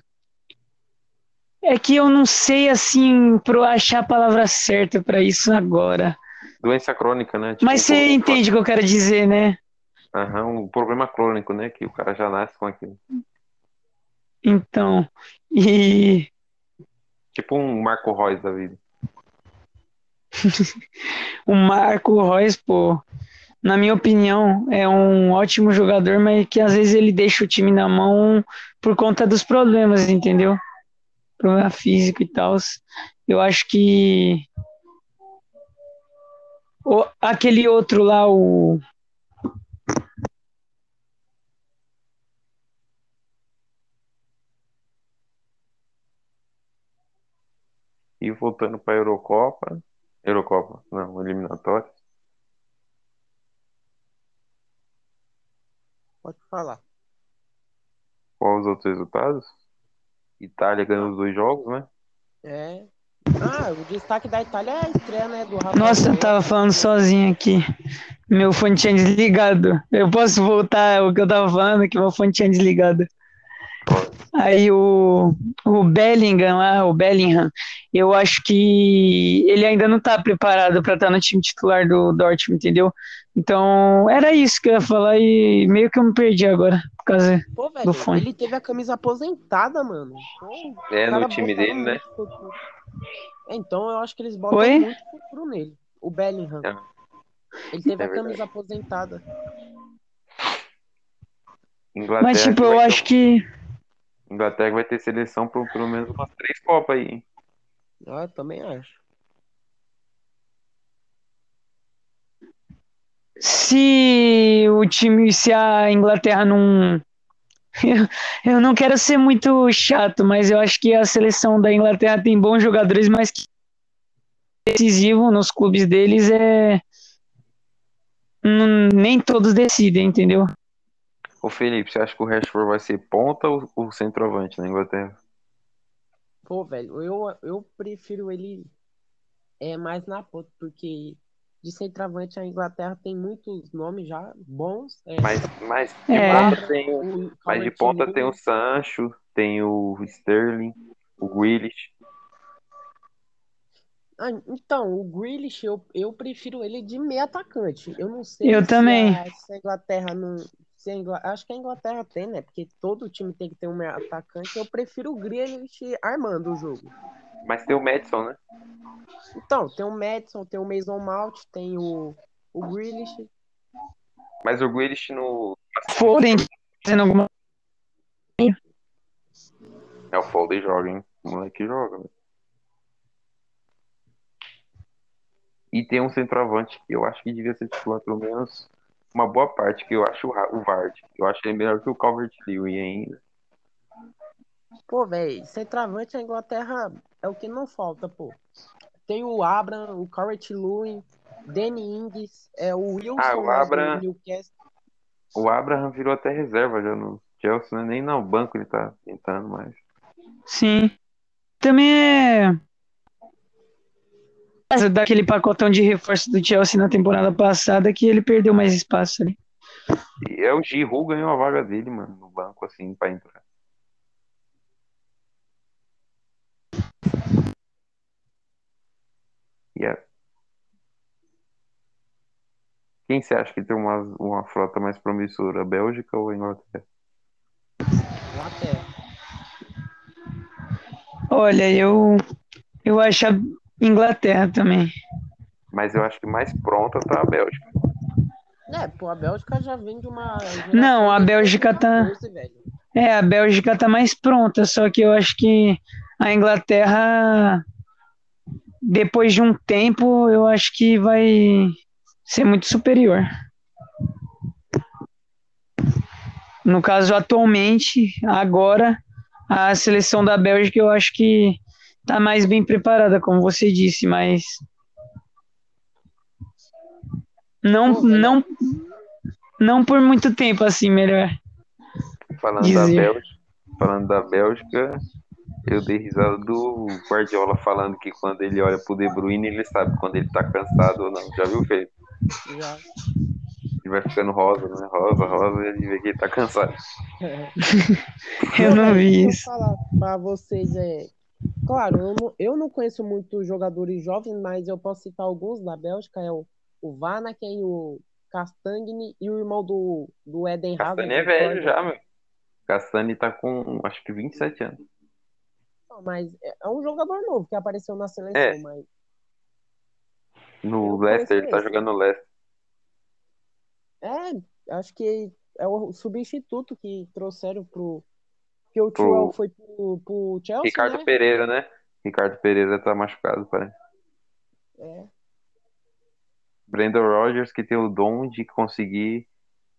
D: é que eu não sei assim para achar a palavra certa para isso agora.
C: Doença crônica, né? Tipo,
D: Mas você
C: um-
D: entende o que eu quero dizer, né?
C: Aham, um problema crônico, né? Que o cara já nasce com aquilo.
D: Então, e
C: Tipo um Marco Reus da vida.
D: o Marco Reus, pô, na minha opinião, é um ótimo jogador, mas que às vezes ele deixa o time na mão por conta dos problemas, entendeu? Problema físico e tal. Eu acho que o, aquele outro lá, o
C: E voltando pra Eurocopa. Eurocopa, não, eliminatória.
B: Pode falar.
C: Qual os outros resultados? Itália ganhou os dois jogos, né?
B: É. Ah, o destaque da Itália é a estreia, né? Do Rafael.
D: Nossa, eu tava falando sozinho aqui. Meu fone tinha desligado. Eu posso voltar o que eu tava falando, que meu fone tinha desligado. Aí o, o Bellingham lá, o Bellingham, eu acho que ele ainda não tá preparado para estar no time titular do Dortmund, entendeu? Então, era isso que eu ia falar e meio que eu me perdi agora, por causa
B: Pô, velho,
D: do fone.
B: ele teve a camisa aposentada, mano. Pô,
C: É,
B: o cara
C: no time dele, né?
B: É, Então eu acho que eles botam
D: Oi?
B: muito futuro nele. O Bellingham.
C: É.
B: Ele teve
C: É
B: a camisa aposentada.
C: Inglaterra,
D: Mas, tipo,
C: que
D: eu
C: ter-
D: acho que.
C: Inglaterra vai ter seleção por pelo menos umas três Copas aí. hein?
B: Ah, eu também acho.
D: Se o time, se a Inglaterra não. Eu, eu não quero ser muito chato, mas eu acho que a seleção da Inglaterra tem bons jogadores, mas que decisivo nos clubes deles é. Não- nem todos decidem, entendeu?
C: Ô Felipe, você acha que o Rashford vai ser ponta ou, ou centroavante na Inglaterra?
B: Pô, velho, eu, eu prefiro ele é, mais na ponta, porque de centroavante a Inglaterra tem muitos nomes já bons. É,
C: Mas, mas de
D: É.
C: ponta tem o,
B: o
C: mas de ponta tem o Sancho, tem o Sterling, o Grealish.
B: Ah, então, o Grealish, eu, eu prefiro ele de meio atacante. Eu não sei
D: Eu
B: se
D: também.
B: A, se a Inglaterra não. Se acho que a Inglaterra tem, né? Porque todo time tem que ter um meio atacante. Eu prefiro o Grealish armando o jogo.
C: Mas tem o Madison, né?
B: Então, tem o Madison, tem o Mason Mount, tem o, o Grealish.
C: Mas o Grealish no.
D: Forem fazendo alguma.
C: É o Foden joga, hein? O moleque joga, velho. E tem um centroavante que eu acho que devia ser titular pelo menos uma boa parte, que eu acho o Vard. Eu acho ele melhor que o Calvert Lewin ainda.
B: Pô, velho, centroavante a Inglaterra é o que não falta, pô. Tem o Abraham, o Correct Lewin, Danny Ings, é o Wilson
C: Ah, o.
B: Newcastle.
C: O Abraham virou até reserva já no Chelsea, né? Nem no banco ele tá tentando mais.
D: Sim. Também é. Daquele pacotão de reforço do Chelsea na temporada passada que ele perdeu mais espaço ali.
C: E é o Giroud ganhou a vaga dele, mano, no banco, assim, pra entrar. E é- Quem você acha que tem uma, uma frota mais promissora, a Bélgica ou a Inglaterra?
B: Inglaterra.
D: Olha, eu. Eu acho a Inglaterra também.
C: Mas eu acho que mais pronta tá a Bélgica.
B: É, pô, a Bélgica já vem de uma.
D: Não, a Bélgica tá-
B: 2014, velho.
D: É, a Bélgica tá mais pronta, só que eu acho que a Inglaterra, depois de um tempo, eu acho que vai ser muito superior. No caso, atualmente, agora, a seleção da Bélgica eu acho que tá mais bem preparada, como você disse, mas não, não, não por muito tempo assim, melhor.
C: Falando
D: Dizer.
C: da Bélgica, falando da Bélgica, eu dei risada do Guardiola falando que quando ele olha pro De Bruyne, ele sabe quando ele tá cansado ou não. Já viu, Felipe?
B: Já.
C: Ele vai ficando rosa, né? Rosa, rosa, e ele vê que ele tá cansado.
D: Eu não vi isso.
B: falar pra vocês, é. Claro, eu não, eu não conheço muito jogadores jovens, mas eu posso citar alguns da Bélgica, é o, o Vanaken, o Castagne e o irmão do, do Eden Hazard.
C: Castani é
B: o
C: velho já, meu. Castani tá com, acho que 27 anos.
B: Não, Mas é é um jogador novo que apareceu na seleção,
C: É.
B: mas
C: No
B: Eu
C: Leicester, ele tá jogando no Leicester.
B: é, acho que é o substituto que trouxeram pro. Que o Chilwell foi pro, pro Chelsea,
C: Ricardo
B: né?
C: Pereira, né? Ricardo Pereira tá machucado, parece.
B: É.
C: Brandon Rogers, que tem o dom de conseguir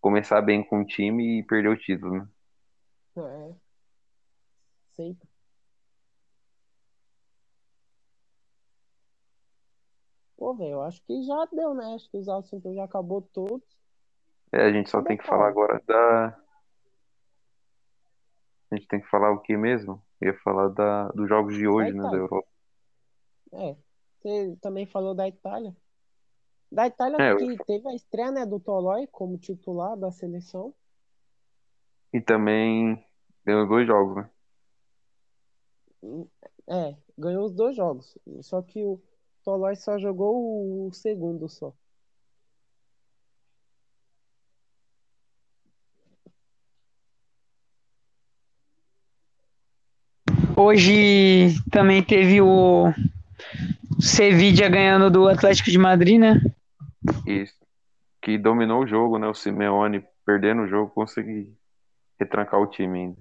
C: começar bem com o time e perder o título, né?
B: É. Sempre. Pô, velho, eu acho que já deu, né? Acho que os assuntos já acabou todos.
C: É, a gente só
B: Tá
C: tem que falar agora da. A gente tem que falar o que mesmo? Eu ia falar da... dos jogos de hoje, né, da. Europa.
B: É. Você também falou da Itália. Da Itália
C: É, eu-
B: que teve a estreia, né, do Tolói como titular da seleção.
C: E também deu dois jogos, né?
B: É, ganhou os dois jogos. Só que o Tolói só jogou o segundo só.
D: Hoje também teve o Sevilla ganhando do Atlético de Madrid, né?
C: Isso. Que dominou o jogo, né? O Simeone perdendo o jogo, conseguiu retrancar o time ainda.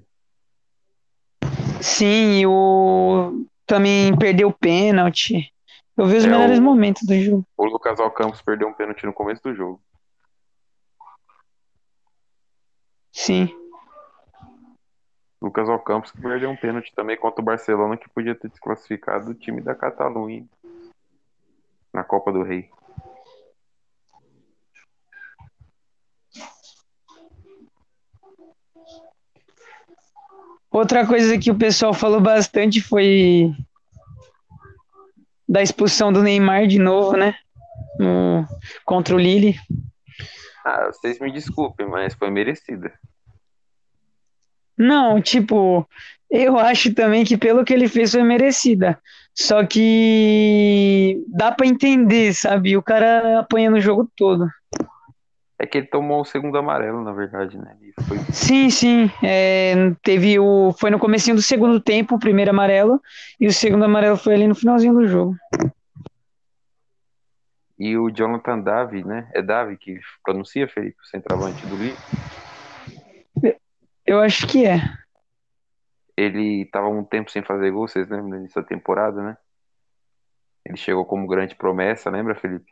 D: Sim, e o também perdeu o pênalti. Eu vi os
C: É,
D: melhores
C: o-
D: momentos do jogo.
C: O Lucas Alcampos perdeu um pênalti no começo do jogo.
D: Sim.
C: Lucas Alcampos que perdeu um pênalti também contra o Barcelona, que podia ter desclassificado o time da Catalunha na Copa do Rei.
D: Outra coisa que o pessoal falou bastante foi da expulsão do Neymar de novo, né? No- contra o Lille.
C: Ah, vocês me desculpem, mas foi merecida.
D: Não, tipo, eu acho também que pelo que ele fez foi merecida. Só que dá pra entender, sabe? O cara apanhando o jogo todo.
C: É que ele tomou o segundo amarelo, na verdade, né? Foi
D: Sim, sim. é, teve o. Foi no comecinho do segundo tempo, o primeiro amarelo, e o segundo amarelo foi ali no finalzinho do jogo.
C: E o Jonathan Davi, né? É Davi que pronuncia, Felipe, o centroavante do Lille.
D: Eu acho que é.
C: Ele tava um tempo sem fazer gol, vocês lembram no início da temporada, né? Ele chegou como grande promessa, lembra, Felipe?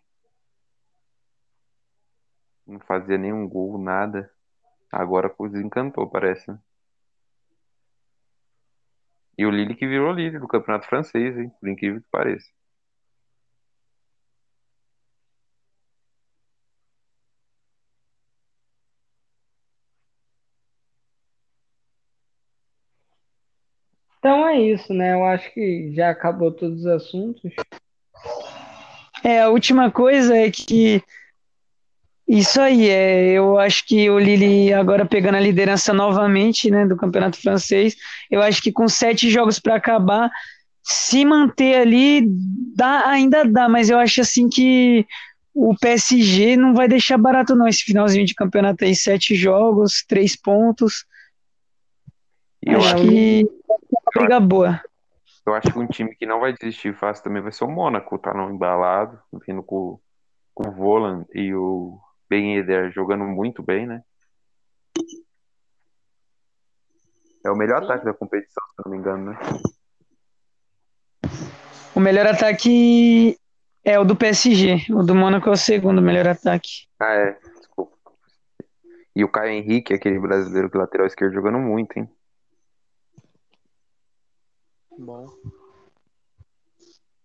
C: Não fazia nenhum gol, nada. Agora desencantou, parece, né? E o Lille que virou líder do campeonato francês, hein? Por incrível que pareça.
A: Então é isso, né? Eu acho que já acabou todos os assuntos.
D: É, a última coisa é que. Isso aí, é, eu acho que o Lille agora pegando a liderança novamente, né, do Campeonato Francês, eu acho que com sete jogos para acabar, se manter ali, dá, ainda dá, mas eu acho assim que o PSG não vai deixar barato não, esse finalzinho de campeonato aí, sete jogos, três pontos,
C: eu
D: acho
C: acho,
D: que é uma briga boa.
C: eu acho que um time que não vai desistir fácil também vai ser o Mônaco, tá não embalado, vindo com, com o Voland e o Ben Yedder jogando muito bem, né? É o melhor
B: Sim.
C: ataque da competição, se não me engano, né?
D: O melhor ataque é o do PSG, o do Mônaco é o segundo melhor ataque.
C: Ah, é, desculpa. E o Caio Henrique, aquele brasileiro que é lateral esquerdo, jogando muito, hein?
B: Bom.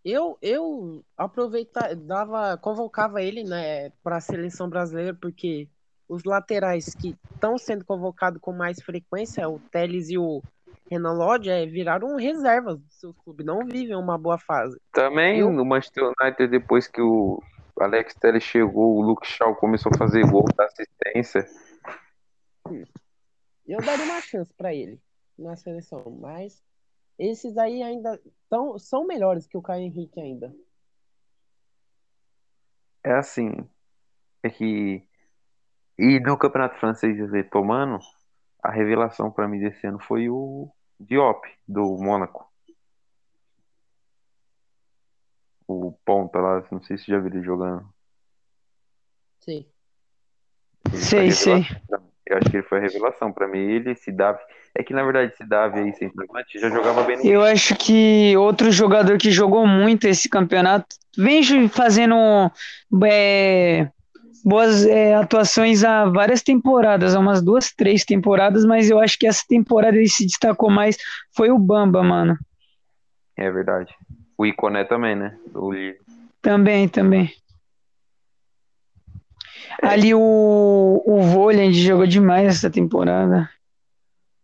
B: Eu, eu aproveitava, dava, convocava ele, né, para a seleção brasileira, porque os laterais que estão sendo convocados com mais frequência, o Teles e o Renan Lodge, é, viraram reservas dos seus clubes, não vivem uma boa fase.
C: Também
B: Eu-
C: no Manchester United, depois que o Alex Telles chegou, o Luke Shaw começou a fazer gol, dar assistência.
B: Eu daria uma chance para ele na seleção, mas esses aí ainda tão, são melhores que o Caio Henrique ainda.
C: É assim, é que. E no Campeonato Francês retomando, a revelação pra mim desse ano foi o Diop, do Mônaco. O ponta lá, não sei se já viu ele jogando.
B: Sim.
C: Ele
D: Sei,
C: foi
D: sei.
C: revelação. Eu acho que ele foi a revelação pra mim. Ele, esse Davi. É que na verdade esse Davi aí, centroavante, já jogava bem no
D: Eu acho que outro jogador que jogou muito esse campeonato vem fazendo é, boas é, atuações há várias temporadas, há umas duas, três temporadas, mas eu acho que essa temporada ele se destacou mais foi o Bamba, mano.
C: É verdade. O Iconé também, né? Lille.
D: Também, também. Ali o, o Voland jogou demais essa temporada.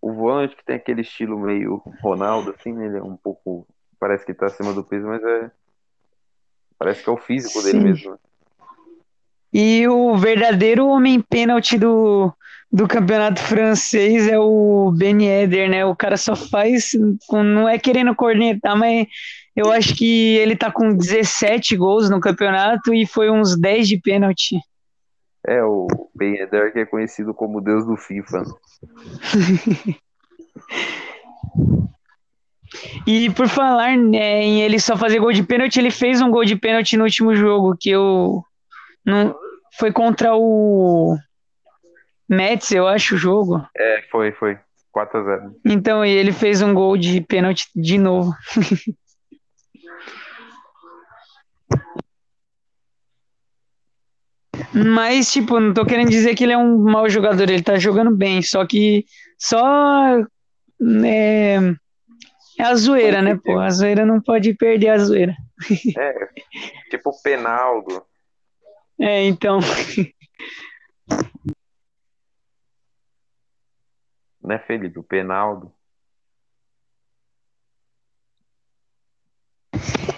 C: O volante que tem aquele estilo meio Ronaldo, assim, né? Ele é um pouco. Parece que tá acima do peso, mas é. Parece que é o físico dele
D: Sim.
C: mesmo. né?
D: E o verdadeiro homem pênalti do, do campeonato francês é o Ben Yedder, né? O cara só faz, não é querendo cornetar, mas eu acho que ele tá com 17 gols no campeonato e foi uns 10 de pênalti.
C: É, o Ben Yedder que é conhecido como deus do FIFA.
D: E por falar né, em ele só fazer gol de pênalti, ele fez um gol de pênalti no último jogo, que eu não foi contra o Mets, eu acho, o jogo.
C: É, foi, foi. 4 a 0.
D: Então, e ele fez um gol de pênalti de novo. Mas, tipo, não tô querendo dizer que ele é um mau jogador, ele tá jogando bem, só que só é, é a zoeira, né, pô? A zoeira não pode perder a zoeira.
C: É, tipo o Penaldo.
D: É, então.
C: Né, Felipe? O Penaldo.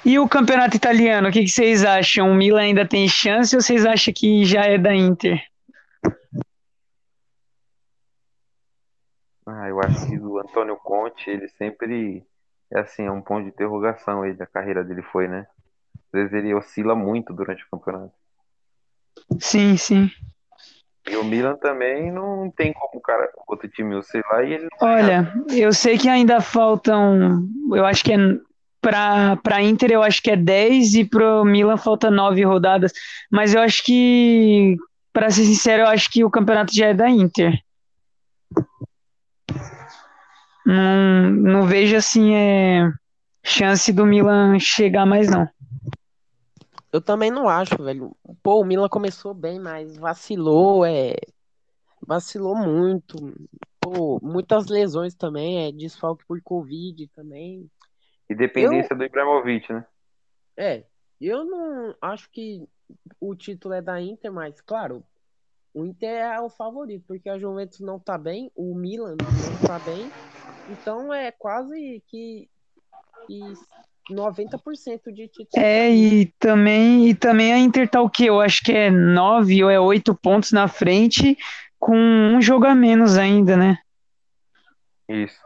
D: E o campeonato italiano, o que, que vocês acham? O Milan ainda tem chance ou vocês acham que já é da Inter?
C: Ah, eu acho que o Antônio Conte, ele sempre é assim, é um ponto de interrogação aí da carreira dele foi, né? Às vezes ele oscila muito durante o campeonato.
D: Sim, sim.
C: E o Milan também não tem como o cara, outro time oscilar e ele
D: Olha, eu sei que ainda faltam, eu acho que é para Inter eu acho que é 10 e pro Milan falta 9 rodadas, mas eu acho que para ser sincero, eu acho que o campeonato já é da Inter. Não, não vejo assim é chance do Milan chegar mais não.
B: Eu também não acho, velho. Pô, o Milan começou bem, mas vacilou, é. Vacilou muito. Pô, muitas lesões também, é desfalque por Covid também.
C: E dependência do Ibrahimovic, né?
B: É, eu não acho que o título é da Inter, mas claro, o Inter é o favorito, porque a Juventus não tá bem, o Milan não tá bem, então é quase que, que 90% de título.
D: É, e também, e também a Inter tá o quê? Eu acho que é 9 ou é 8 pontos na frente, com um jogo a menos ainda, né?
C: Isso.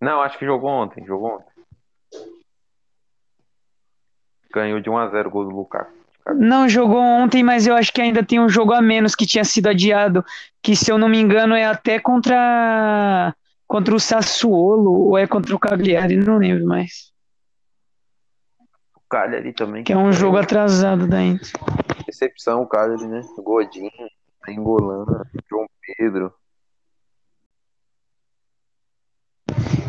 C: Não, acho que jogou ontem, jogou ontem. Ganhou de 1 a 0 o gol do Lukaku.
D: Não jogou ontem, mas eu acho que ainda tem um jogo a menos que tinha sido adiado, que se eu não me engano é até contra contra o Sassuolo ou é contra o Cagliari, não lembro mais.
C: O Cagliari também.
D: Que é um jogo atrasado da Inter.
C: Recepção, o Cagliari, né? Godinho, Engolana, João Pedro.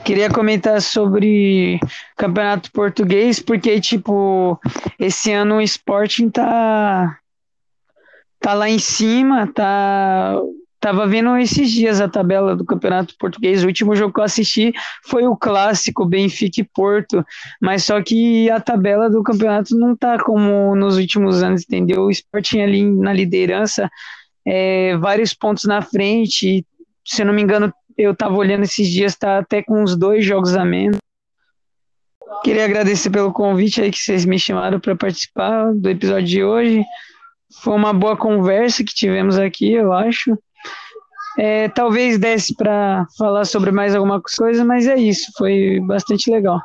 D: Queria comentar sobre campeonato português, porque, tipo, esse ano o Sporting tá, tá lá em cima, tá. Tava vendo esses dias a tabela do Campeonato Português. O último jogo que eu assisti foi o clássico Benfica e Porto, mas só que a tabela do campeonato não tá como nos últimos anos, entendeu? O Sporting ali na liderança, é, vários pontos na frente. Se eu não me engano, eu tava olhando esses dias, tá até com uns dois jogos a menos. Queria agradecer pelo convite aí que vocês me chamaram para participar do episódio de hoje. Foi uma boa conversa que tivemos aqui, eu acho. É, talvez desse para falar sobre mais alguma coisa, mas é isso. Foi bastante legal.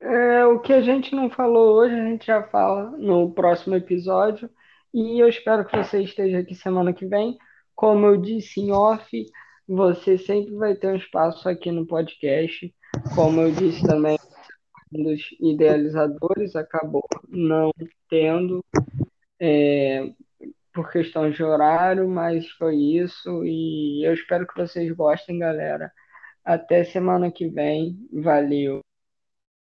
A: É, o que a gente não falou hoje, a gente já fala no próximo episódio. E eu espero que você esteja aqui semana que vem. Como eu disse em off, você sempre vai ter um espaço aqui no podcast. Como eu disse também, um dos idealizadores acabou não tendo é, por questão de horário, mas foi isso. E eu espero que vocês gostem, galera. Até semana que vem. Valeu.